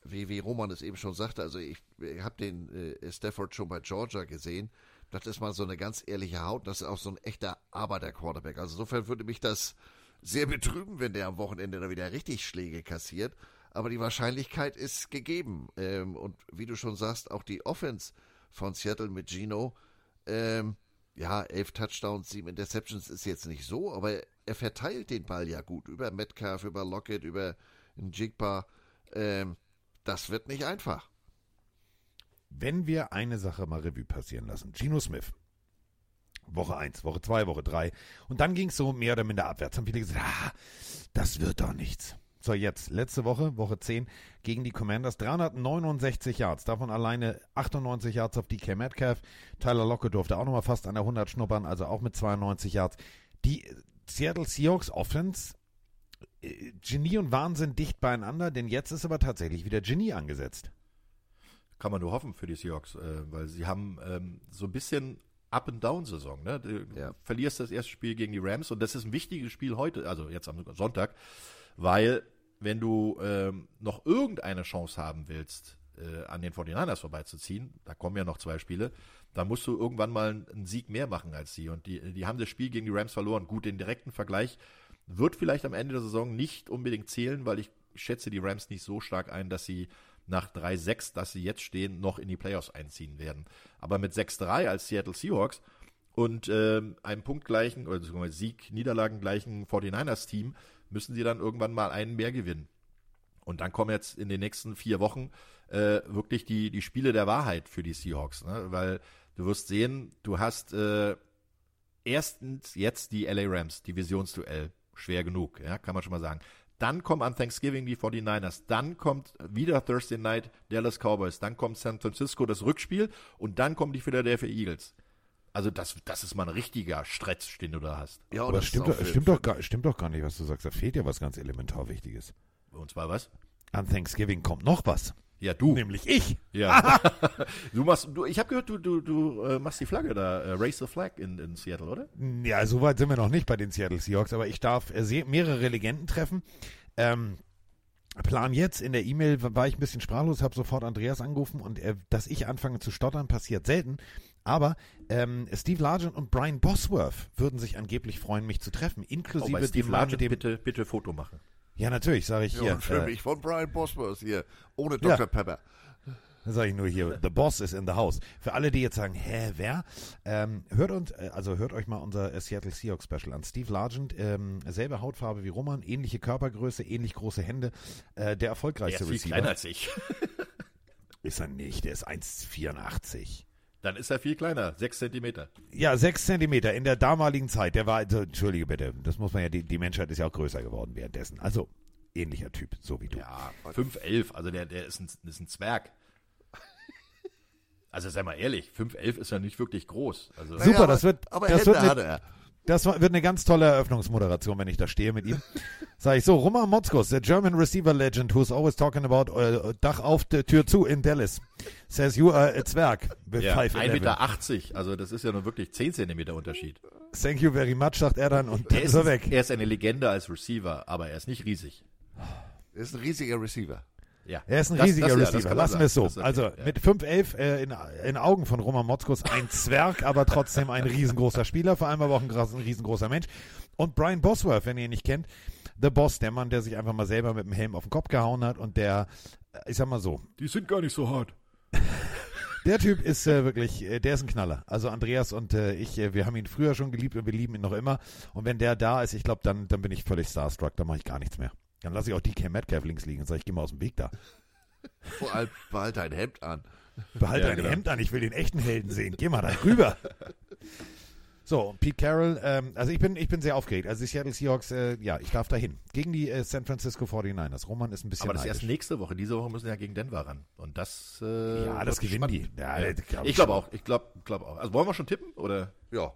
wie, wie Roman es eben schon sagte, also ich, ich habe den äh, Stafford schon bei Georgia gesehen. Das ist mal so eine ganz ehrliche Haut. Das ist auch so ein echter Arbeiter-Quarterback. Also insofern würde mich das sehr betrüben, wenn der am Wochenende da wieder richtig Schläge kassiert. Aber die Wahrscheinlichkeit ist gegeben. Ähm, und wie du schon sagst, auch die Offense von Seattle mit Gino, ähm, ja, elf Touchdowns, sieben Interceptions ist jetzt nicht so, aber er verteilt den Ball ja gut über Metcalf, über Lockett, über Jigba. Ähm, das wird nicht einfach. Wenn wir eine Sache mal Revue passieren lassen, Geno Smith. Woche 1, Woche 2, Woche 3. Und dann ging es so mehr oder minder abwärts. Haben viele gesagt, ah, das wird doch nichts. So, jetzt, letzte Woche, Woche 10, gegen die Commanders, 369 Yards, davon alleine 98 Yards auf DK Metcalf. Tyler Lockett durfte auch nochmal fast an der 100 schnuppern, also auch mit 92 Yards. Die Seattle Seahawks Offense, Genie und Wahnsinn dicht beieinander, denn jetzt ist aber tatsächlich wieder Genie angesetzt. Kann man nur hoffen für die Seahawks, äh, weil sie haben ähm, so ein bisschen Up-and-Down-Saison. Ne? Du Ja. verlierst das erste Spiel gegen die Rams und das ist ein wichtiges Spiel heute, also jetzt am Sonntag, weil wenn du ähm, noch irgendeine Chance haben willst, äh, an den 49ers vorbeizuziehen, da kommen ja noch zwei Spiele, da musst du irgendwann mal einen, einen Sieg mehr machen als sie. Und die, die haben das Spiel gegen die Rams verloren. Gut, den direkten Vergleich wird vielleicht am Ende der Saison nicht unbedingt zählen, weil ich schätze die Rams nicht so stark ein, dass sie nach 3-6, dass sie jetzt stehen, noch in die Playoffs einziehen werden. Aber mit 6-3 als Seattle Seahawks und ähm, einem punktgleichen oder mal Sieg, Niederlagen gleichen 49ers-Team müssen sie dann irgendwann mal einen mehr gewinnen. Und dann kommen jetzt in den nächsten vier Wochen äh, wirklich die, die Spiele der Wahrheit für die Seahawks, ne? weil du wirst sehen, du hast äh, erstens jetzt die LA Rams, Divisionsduell, schwer genug, ja, kann man schon mal sagen. Dann kommen an Thanksgiving die 49ers, dann kommt wieder Thursday Night Dallas Cowboys, dann kommt San Francisco das Rückspiel und dann kommen die Philadelphia Eagles. Also das, das ist mal ein richtiger Stretch, den du da hast. Ja, und Aber das stimmt, doch, stimmt, doch gar, stimmt doch gar nicht, was du sagst. Da fehlt ja was ganz elementar Wichtiges. Und zwar was? An Thanksgiving kommt noch was. Ja, du. Nämlich ich. Ja. du machst, du, ich habe gehört, du, du, du äh, machst die Flagge da, äh, Race the Flag in, in Seattle, oder? Ja, so weit sind wir noch nicht bei den Seattle Seahawks, aber ich darf äh, mehrere Legenden treffen. Ähm, Plan jetzt, in der E-Mail war ich ein bisschen sprachlos, habe sofort Andreas angerufen und äh, dass ich anfange zu stottern, passiert selten. Aber ähm, Steve Largent und Brian Bosworth würden sich angeblich freuen, mich zu treffen, Oh, inklusive Steve dem Mann Largent mit dem. bitte, bitte Foto machen. Ja, natürlich, sage ich Ja, hier. und für äh, mich von Brian Bosworth hier, ohne Ja. Dr. Pepper. Dann sage ich nur hier, the boss is in the house. Für alle, die jetzt sagen, hä, wer? Ähm, hört uns, äh, also hört euch mal unser äh, Seattle Seahawks Special an. Steve Largent, ähm, selbe Hautfarbe wie Roman, ähnliche Körpergröße, ähnlich große Hände, äh, der Der erfolgreichste ist viel Receiver. kleiner als ich. Ist er nicht, der ist 1,84. Dann ist er viel kleiner, sechs Zentimeter. Ja, sechs Zentimeter in der damaligen Zeit. Der war, also, entschuldige bitte, das muss man ja, die, die Menschheit ist ja auch größer geworden währenddessen. Also, ähnlicher Typ, so wie du. Ja, 5'11, also der, der ist ein, ist ein Zwerg. Also sei mal ehrlich, 5'11 ist ja nicht wirklich groß. Also, Super, aber- das wird, aber das Hände wird, eine, hat er. Das wird eine ganz tolle Eröffnungsmoderation, wenn ich da stehe mit ihm. Sag ich so, Roman Motzkos, the German receiver legend who's always talking about äh, Dach auf, der Tür zu in Dallas, says you are a Zwerg ja, 5'11". 1,80 Meter, also das ist ja nur wirklich 10 Zentimeter Unterschied. Thank you very much, sagt er dann und dann Er ist ist, er weg. er ist eine Legende als Receiver, aber er ist nicht riesig. Er ist ein riesiger Receiver. Ja. Er ist ein Das- riesiger das Receiver. Lassen wir es so. okay, Also ja. mit 5'11 äh, in, in Augen von Roman Motzkos ein Zwerg, aber trotzdem ein riesengroßer Spieler, vor allem aber auch ein, ein riesengroßer Mensch. Und Brian Bosworth, wenn ihr ihn nicht kennt, The Boss, der Mann, der sich einfach mal selber mit dem Helm auf den Kopf gehauen hat und der, äh, ich sag mal so, Die sind gar nicht so hart. der Typ ist äh, wirklich, äh, der ist ein Knaller. Also Andreas und äh, ich, äh, wir haben ihn früher schon geliebt und wir lieben ihn noch immer. Und wenn der da ist, ich glaube, dann, dann bin ich völlig starstruck, dann mache ich gar nichts mehr. Dann lasse ich auch DK Metcalf links liegen und sage, ich gehe mal aus dem Weg da. Vor allem behalt dein Hemd an. Behalte Ja, dein genau. Hemd an, ich will den echten Helden sehen. Geh mal da rüber. So, und Pete Carroll, ähm, also ich bin, ich bin sehr aufgeregt. Also die Seattle Seahawks, äh, ja, ich darf da hin. Gegen die äh, San Francisco 49ers. Roman ist ein bisschen Aber das ist erst neidisch. nächste Woche. Diese Woche müssen wir ja gegen Denver ran. Und das. Äh, Ja, das gewinnen spannend. die. Ja, Ja, glaub ich ich glaube auch. Ich glaube glaub auch. Also wollen wir schon tippen? Oder? Ja.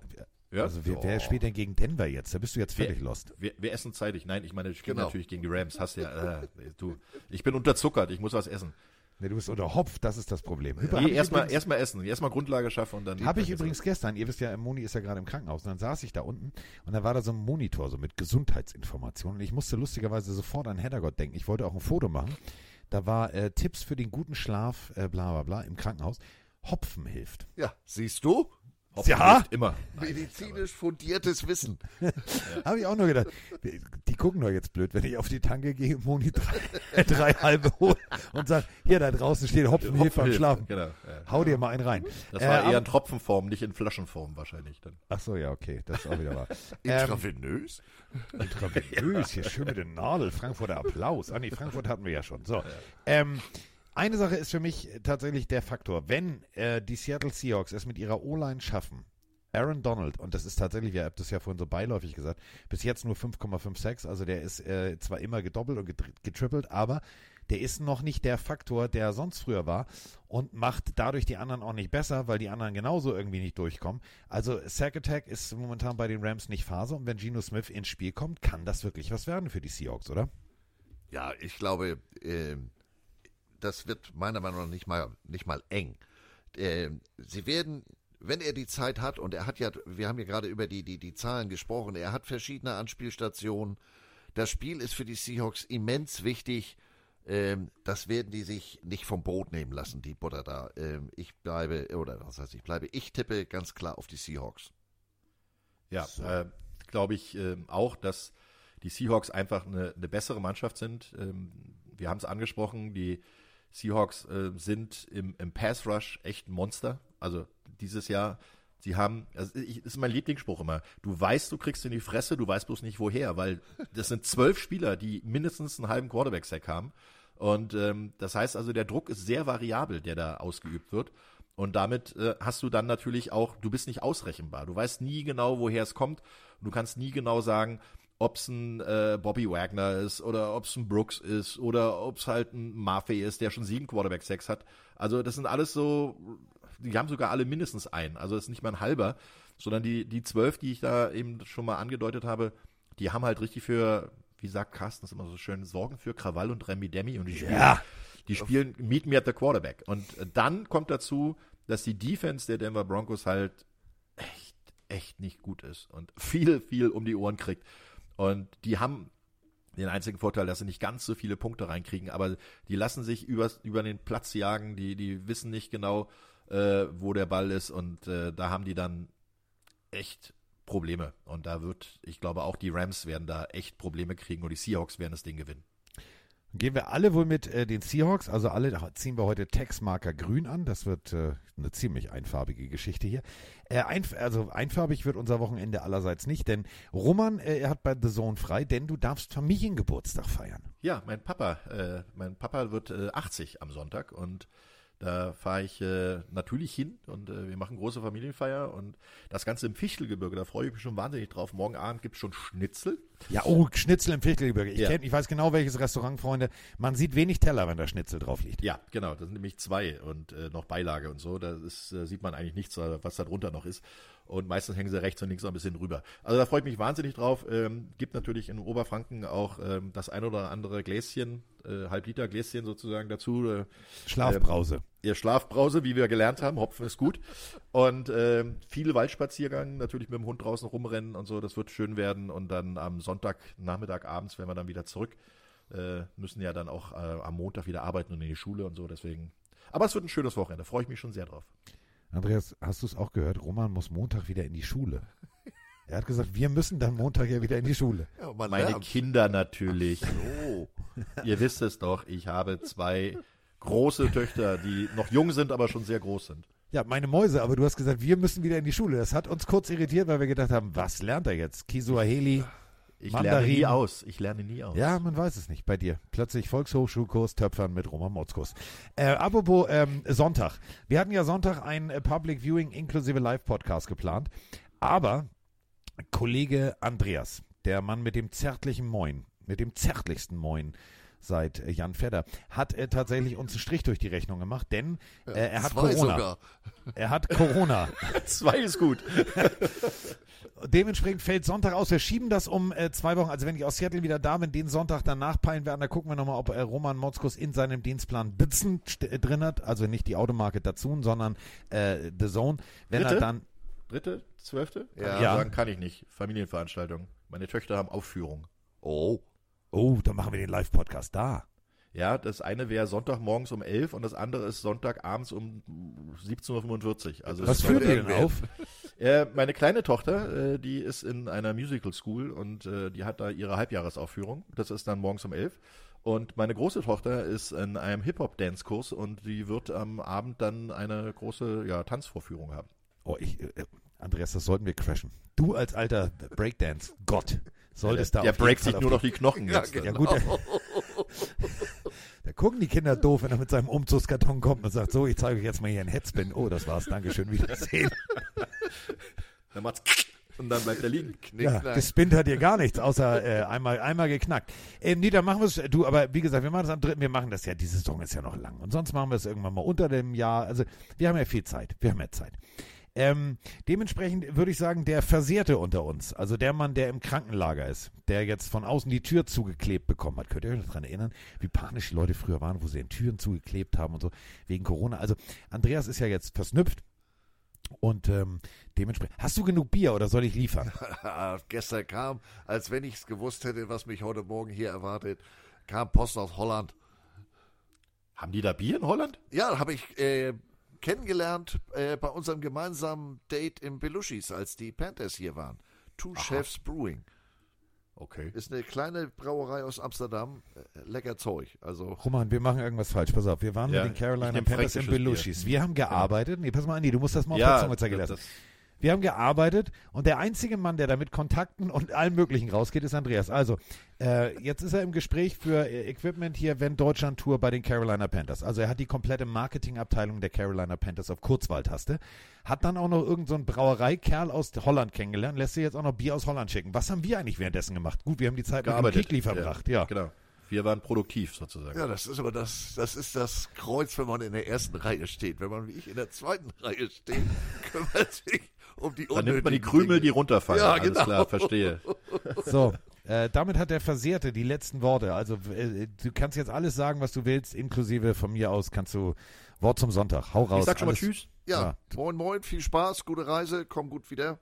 Ja? Also wer, wer Ja. spielt denn gegen Denver jetzt? Da bist du jetzt völlig wir, lost. Wir, wir essen zeitig. Nein, ich meine, ich spiele Genau. natürlich gegen die Rams. Hast ja. Äh, du, ich bin unterzuckert. Ich muss was essen. Nee, du bist unter Hopf, das ist das Problem. Über- hab Nee, ich erstmal erstmal essen. Erstmal Grundlage schaffen und dann. Habe ich dann übrigens gestern, ihr wisst ja, Moni ist ja gerade im Krankenhaus, und dann saß ich da unten und da war da so ein Monitor so mit Gesundheitsinformationen und ich musste lustigerweise sofort an Heddergott denken. Ich wollte auch ein Foto machen. Da war äh, Tipps für den guten Schlaf, äh, bla bla bla, im Krankenhaus. Hopfen hilft. Ja, siehst du? Hopfen Ja. Immer. Medizinisch fundiertes Wissen. Habe ich auch nur gedacht, die gucken doch jetzt blöd, wenn ich auf die Tanke gehe, Moni drei, drei halbe hole und sag, hier da draußen steht Hopfen, hilft beim hilft, Schlafen. Genau. Ja. Hau dir mal einen rein. Das Äh, war eher ab- in Tropfenform, nicht in Flaschenform wahrscheinlich dann. Ach so, ja, okay, das ist auch wieder wahr. ähm, Intravenös? Intravenös, hier schön mit der Nadel, Frankfurter Applaus. Ah nee, Frankfurt hatten wir ja schon. So, ähm, eine Sache ist für mich tatsächlich der Faktor, wenn äh, die Seattle Seahawks es mit ihrer O-Line schaffen, Aaron Donald, und das ist tatsächlich, ihr habt das ja vorhin so beiläufig gesagt, bis jetzt nur 5,56, also der ist äh, zwar immer gedoppelt und getri- getrippelt, aber der ist noch nicht der Faktor, der sonst früher war und macht dadurch die anderen auch nicht besser, weil die anderen genauso irgendwie nicht durchkommen. Also Sack Attack ist momentan bei den Rams nicht Phase und wenn Geno Smith ins Spiel kommt, kann das wirklich was werden für die Seahawks, oder? Ja, ich glaube, ähm, das wird meiner Meinung nach nicht mal, nicht mal eng. Ähm, sie werden, wenn er die Zeit hat, und er hat ja, wir haben ja gerade über die, die, die Zahlen gesprochen, er hat verschiedene Anspielstationen. Das Spiel ist für die Seahawks immens wichtig. Ähm, das werden die sich nicht vom Brot nehmen lassen, die Butter da. Ähm, ich bleibe, oder was heißt ich bleibe, ich tippe ganz klar auf die Seahawks. Ja, äh, glaube ich ähm, auch, dass die Seahawks einfach eine, eine bessere Mannschaft sind. Ähm, wir haben es angesprochen, die Seahawks äh, sind im, im Pass Rush echt ein Monster. Also dieses Jahr, sie haben, also ich, ist mein Lieblingsspruch immer, du weißt, du kriegst in die Fresse, du weißt bloß nicht woher, weil das sind zwölf Spieler, die mindestens einen halben Quarterback-Sack haben. Und ähm, das heißt also, der Druck ist sehr variabel, der da ausgeübt wird. Und damit äh, hast du dann natürlich auch, du bist nicht ausrechenbar. Du weißt nie genau, woher es kommt. Und du kannst nie genau sagen, ob es ein äh, Bobby Wagner ist oder ob es ein Brooks ist oder ob es halt ein Maffei ist, der schon sieben Quarterback-Sex hat. Also das sind alles so, die haben sogar alle mindestens einen. Also das ist nicht mal ein halber, sondern die, die zwölf, die ich da eben schon mal angedeutet habe, die haben halt richtig für, wie sagt Carsten das immer so schön, Sorgen für Krawall und Remi Demi und die spielen, Ja. die spielen Meet Me at the Quarterback. Und dann kommt dazu, dass die Defense der Denver Broncos halt echt, echt nicht gut ist und viel, viel um die Ohren kriegt. Und die haben den einzigen Vorteil, dass sie nicht ganz so viele Punkte reinkriegen, aber die lassen sich über, über den Platz jagen, die, die wissen nicht genau, äh, wo der Ball ist und äh, da haben die dann echt Probleme. Und da wird, ich glaube, auch die Rams werden da echt Probleme kriegen und die Seahawks werden das Ding gewinnen. Gehen wir alle wohl mit äh, den Seahawks, also alle da ziehen wir heute Textmarker grün an. Das wird äh, eine ziemlich einfarbige Geschichte hier. Äh, einf also einfarbig wird unser Wochenende allerseits nicht, denn Roman äh, er hat bei The Zone frei, denn du darfst Familiengeburtstag feiern. Ja, mein Papa, äh, mein Papa wird äh, 80 am Sonntag und Da fahre ich äh, natürlich hin und äh, wir machen große Familienfeier und das Ganze im Fichtelgebirge, da freue ich mich schon wahnsinnig drauf. Morgen Abend gibt es schon Schnitzel. Ja, oh, Schnitzel im Fichtelgebirge. Ich, Ja. kenn, ich weiß genau, welches Restaurant, Freunde. Man sieht wenig Teller, wenn da Schnitzel drauf liegt. Ja, genau, das sind nämlich zwei und äh, noch Beilage und so. Da ist, äh, sieht man eigentlich nichts, äh, was da drunter noch ist. Und meistens hängen sie rechts und links noch ein bisschen rüber. Also da freue ich mich wahnsinnig drauf. Ähm, gibt natürlich in Oberfranken auch ähm, das ein oder andere Gläschen, äh, Halb-Liter Gläschen sozusagen dazu. Äh, Schlafbrause. Ähm, ja, Schlafbrause, wie wir gelernt haben. Hopfen ist gut. Und ähm, viele Waldspaziergang, natürlich mit dem Hund draußen rumrennen und so. Das wird schön werden. Und dann am Sonntag, Nachmittag, abends, wenn wir dann wieder zurück, äh, müssen ja dann auch äh, am Montag wieder arbeiten und in die Schule und so. Deswegen. Aber es wird ein schönes Wochenende. Freue ich mich schon sehr drauf. Andreas, hast du es auch gehört? Roman muss Montag wieder in die Schule. Er hat gesagt, wir müssen dann Montag ja wieder in die Schule. Ja, Meine lernt. Kinder natürlich. Oh. Ihr wisst es doch, ich habe zwei große Töchter, die noch jung sind, aber schon sehr groß sind. Ja, meine Mäuse, aber du hast gesagt, wir müssen wieder in die Schule. Das hat uns kurz irritiert, weil wir gedacht haben, was lernt er jetzt? Kisuaheli, Ich Mandarin. lerne nie aus. Ich lerne nie aus. Ja, man weiß es nicht bei dir. Plötzlich Volkshochschulkurs Töpfern mit Roman Motzkus. Äh, apropos ähm, Sonntag. Wir hatten ja Sonntag ein äh, Public Viewing inklusive Live-Podcast geplant. Aber Kollege Andreas, der Mann mit dem zärtlichen Moin, mit dem zärtlichsten Moin seit äh, Jan Fedder, hat äh, tatsächlich uns einen Strich durch die Rechnung gemacht, denn äh, er hat zwei Corona. sogar. Er hat Corona. Zwei ist gut. Dementsprechend fällt Sonntag aus. Wir schieben das um äh, zwei Wochen. Also wenn ich aus Seattle wieder da bin, den Sonntag danach peilen werden, da gucken wir nochmal, ob äh, Roman Motzkus in seinem Dienstplan Bitzen äh, drin hat. Also nicht die Automarke dazu, sondern äh, The Zone. Wenn Dritte? er dann Dritte, zwölfte? Ja. Ja. sagen, kann ich nicht. Familienveranstaltung. Meine Töchter haben Aufführung. Oh. Oh, dann machen wir den Live-Podcast da. Ja, das eine wäre Sonntagmorgens um 11 und das andere ist Sonntagabends um 17.45 Uhr. Also Was führt ihr denn auf? Äh, meine kleine Tochter, äh, die ist in einer Musical School und äh, die hat da ihre Halbjahresaufführung. Das ist dann morgens um 11. Und meine große Tochter ist in einem Hip-Hop-Dance-Kurs und die wird am Abend dann eine große ja, Tanzvorführung haben. Oh, ich, äh, Andreas, das sollten wir crashen. Du als alter Breakdance-Gott solltest da Der breakt sich nur noch die Knochen Ja, jetzt. genau. Ja gut, da, da gucken die Kinder doof, wenn er mit seinem Umzugskarton kommt und sagt, so, ich zeige euch jetzt mal hier einen Headspin. Oh, das war's, Dankeschön, Wiedersehen. Dann macht's und dann bleibt er liegen. Ja, gespinnt hat ihr gar nichts, außer äh, einmal, einmal geknackt. Ähm, nee, dann machen wir es, du, aber wie gesagt, wir machen das am dritten, wir machen das ja, die Saison ist ja noch lang. Und sonst machen wir es irgendwann mal unter dem Jahr. Also wir haben ja viel Zeit, wir haben ja Zeit. Ähm, dementsprechend würde ich sagen, der Versehrte unter uns, also der Mann, der im Krankenlager ist, der jetzt von außen die Tür zugeklebt bekommen hat. Könnt ihr euch noch daran erinnern, wie panisch die Leute früher waren, wo sie den Türen zugeklebt haben und so, wegen Corona. Also Andreas ist ja jetzt versnüpft und ähm, dementsprechend. Hast du genug Bier oder soll ich liefern? Gestern kam, als wenn ich es gewusst hätte, was mich heute Morgen hier erwartet, kam Post aus Holland. Haben die da Bier in Holland? Ja, habe ich äh, kennengelernt äh, bei unserem gemeinsamen Date im Belushis, als die Panthers hier waren. Two Chefs Brewing. Okay. Ist eine kleine Brauerei aus Amsterdam. Äh, lecker Zeug. Also, Roman, wir machen irgendwas falsch. Pass auf, wir waren Ja, mit den Carolina Panthers in. Belushis. Wir haben gearbeitet. Nee, pass mal an, nee, du musst das mal auf Ja, der Zunge zeigen lassen. das- Wir haben gearbeitet und der einzige Mann, der da mit Kontakten und allem Möglichen rausgeht, ist Andreas. Also, äh, jetzt ist er im Gespräch für äh, Equipment hier, wenn Deutschland Tour bei den Carolina Panthers. Also, er hat die komplette Marketingabteilung der Carolina Panthers auf Kurzwahltaste. Hat dann auch noch irgendeinen so einen Brauereikerl aus Holland kennengelernt, lässt sich jetzt auch noch Bier aus Holland schicken. Was haben wir eigentlich währenddessen gemacht? Gut, wir haben die Zeit mit dem Gearbeitet. Kickli verbracht, ja. Genau. Wir waren produktiv sozusagen. ja, das ist aber das, das ist das Kreuz, wenn man in der ersten Reihe steht. Wenn man wie ich in der zweiten Reihe steht, kümmert sich um die Dann nimmt man die Krümel, Dinge. die runterfallen. Ja, Alles genau. klar, verstehe. So, äh, damit hat der Versehrte die letzten Worte. Also äh, du kannst jetzt alles sagen, was du willst, inklusive von mir aus kannst du Wort zum Sonntag. Hau raus. Ich sag schon mal alles. Tschüss. Ja, Ja. moin, moin, viel Spaß, gute Reise, komm gut wieder.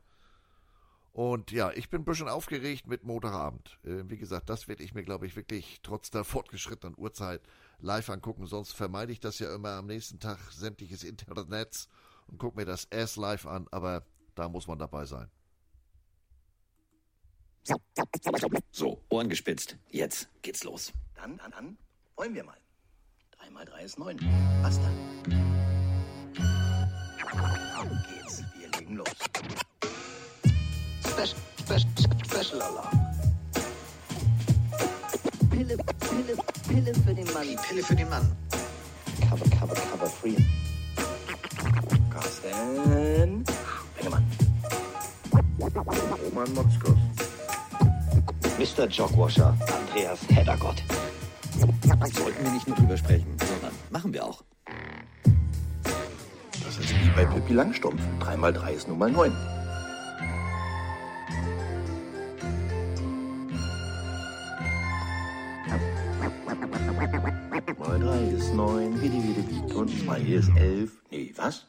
Und ja, ich bin ein bisschen aufgeregt mit Montagabend. Äh, wie gesagt, das werde ich mir, glaube ich, wirklich trotz der fortgeschrittenen Uhrzeit live angucken. Sonst vermeide ich das ja immer am nächsten Tag sämtliches Internets und gucke mir das erst live an, aber da muss man dabei sein. So, Ohren gespitzt. Jetzt geht's los. Dann, dann, dann wollen wir mal. 3 mal 3 ist 9. Was dann? Auf geht's. Wir legen los. Special, special, special Alarm. Pille, Pille, Pille für den Mann. Pille für den Mann. cover, cover, cover free. Carsten Engemann. Roman Motzkos. Mr. Jogwasher, Andreas Heddergott. Sollten wir nicht nur drüber sprechen, sondern machen wir auch. Das ist wie bei Pippi Langstumpf. 3 mal 3 ist nun mal 9. Mal 3 ist 9, wie die, wie die, wie. Und 2 ist 11. Nee, was?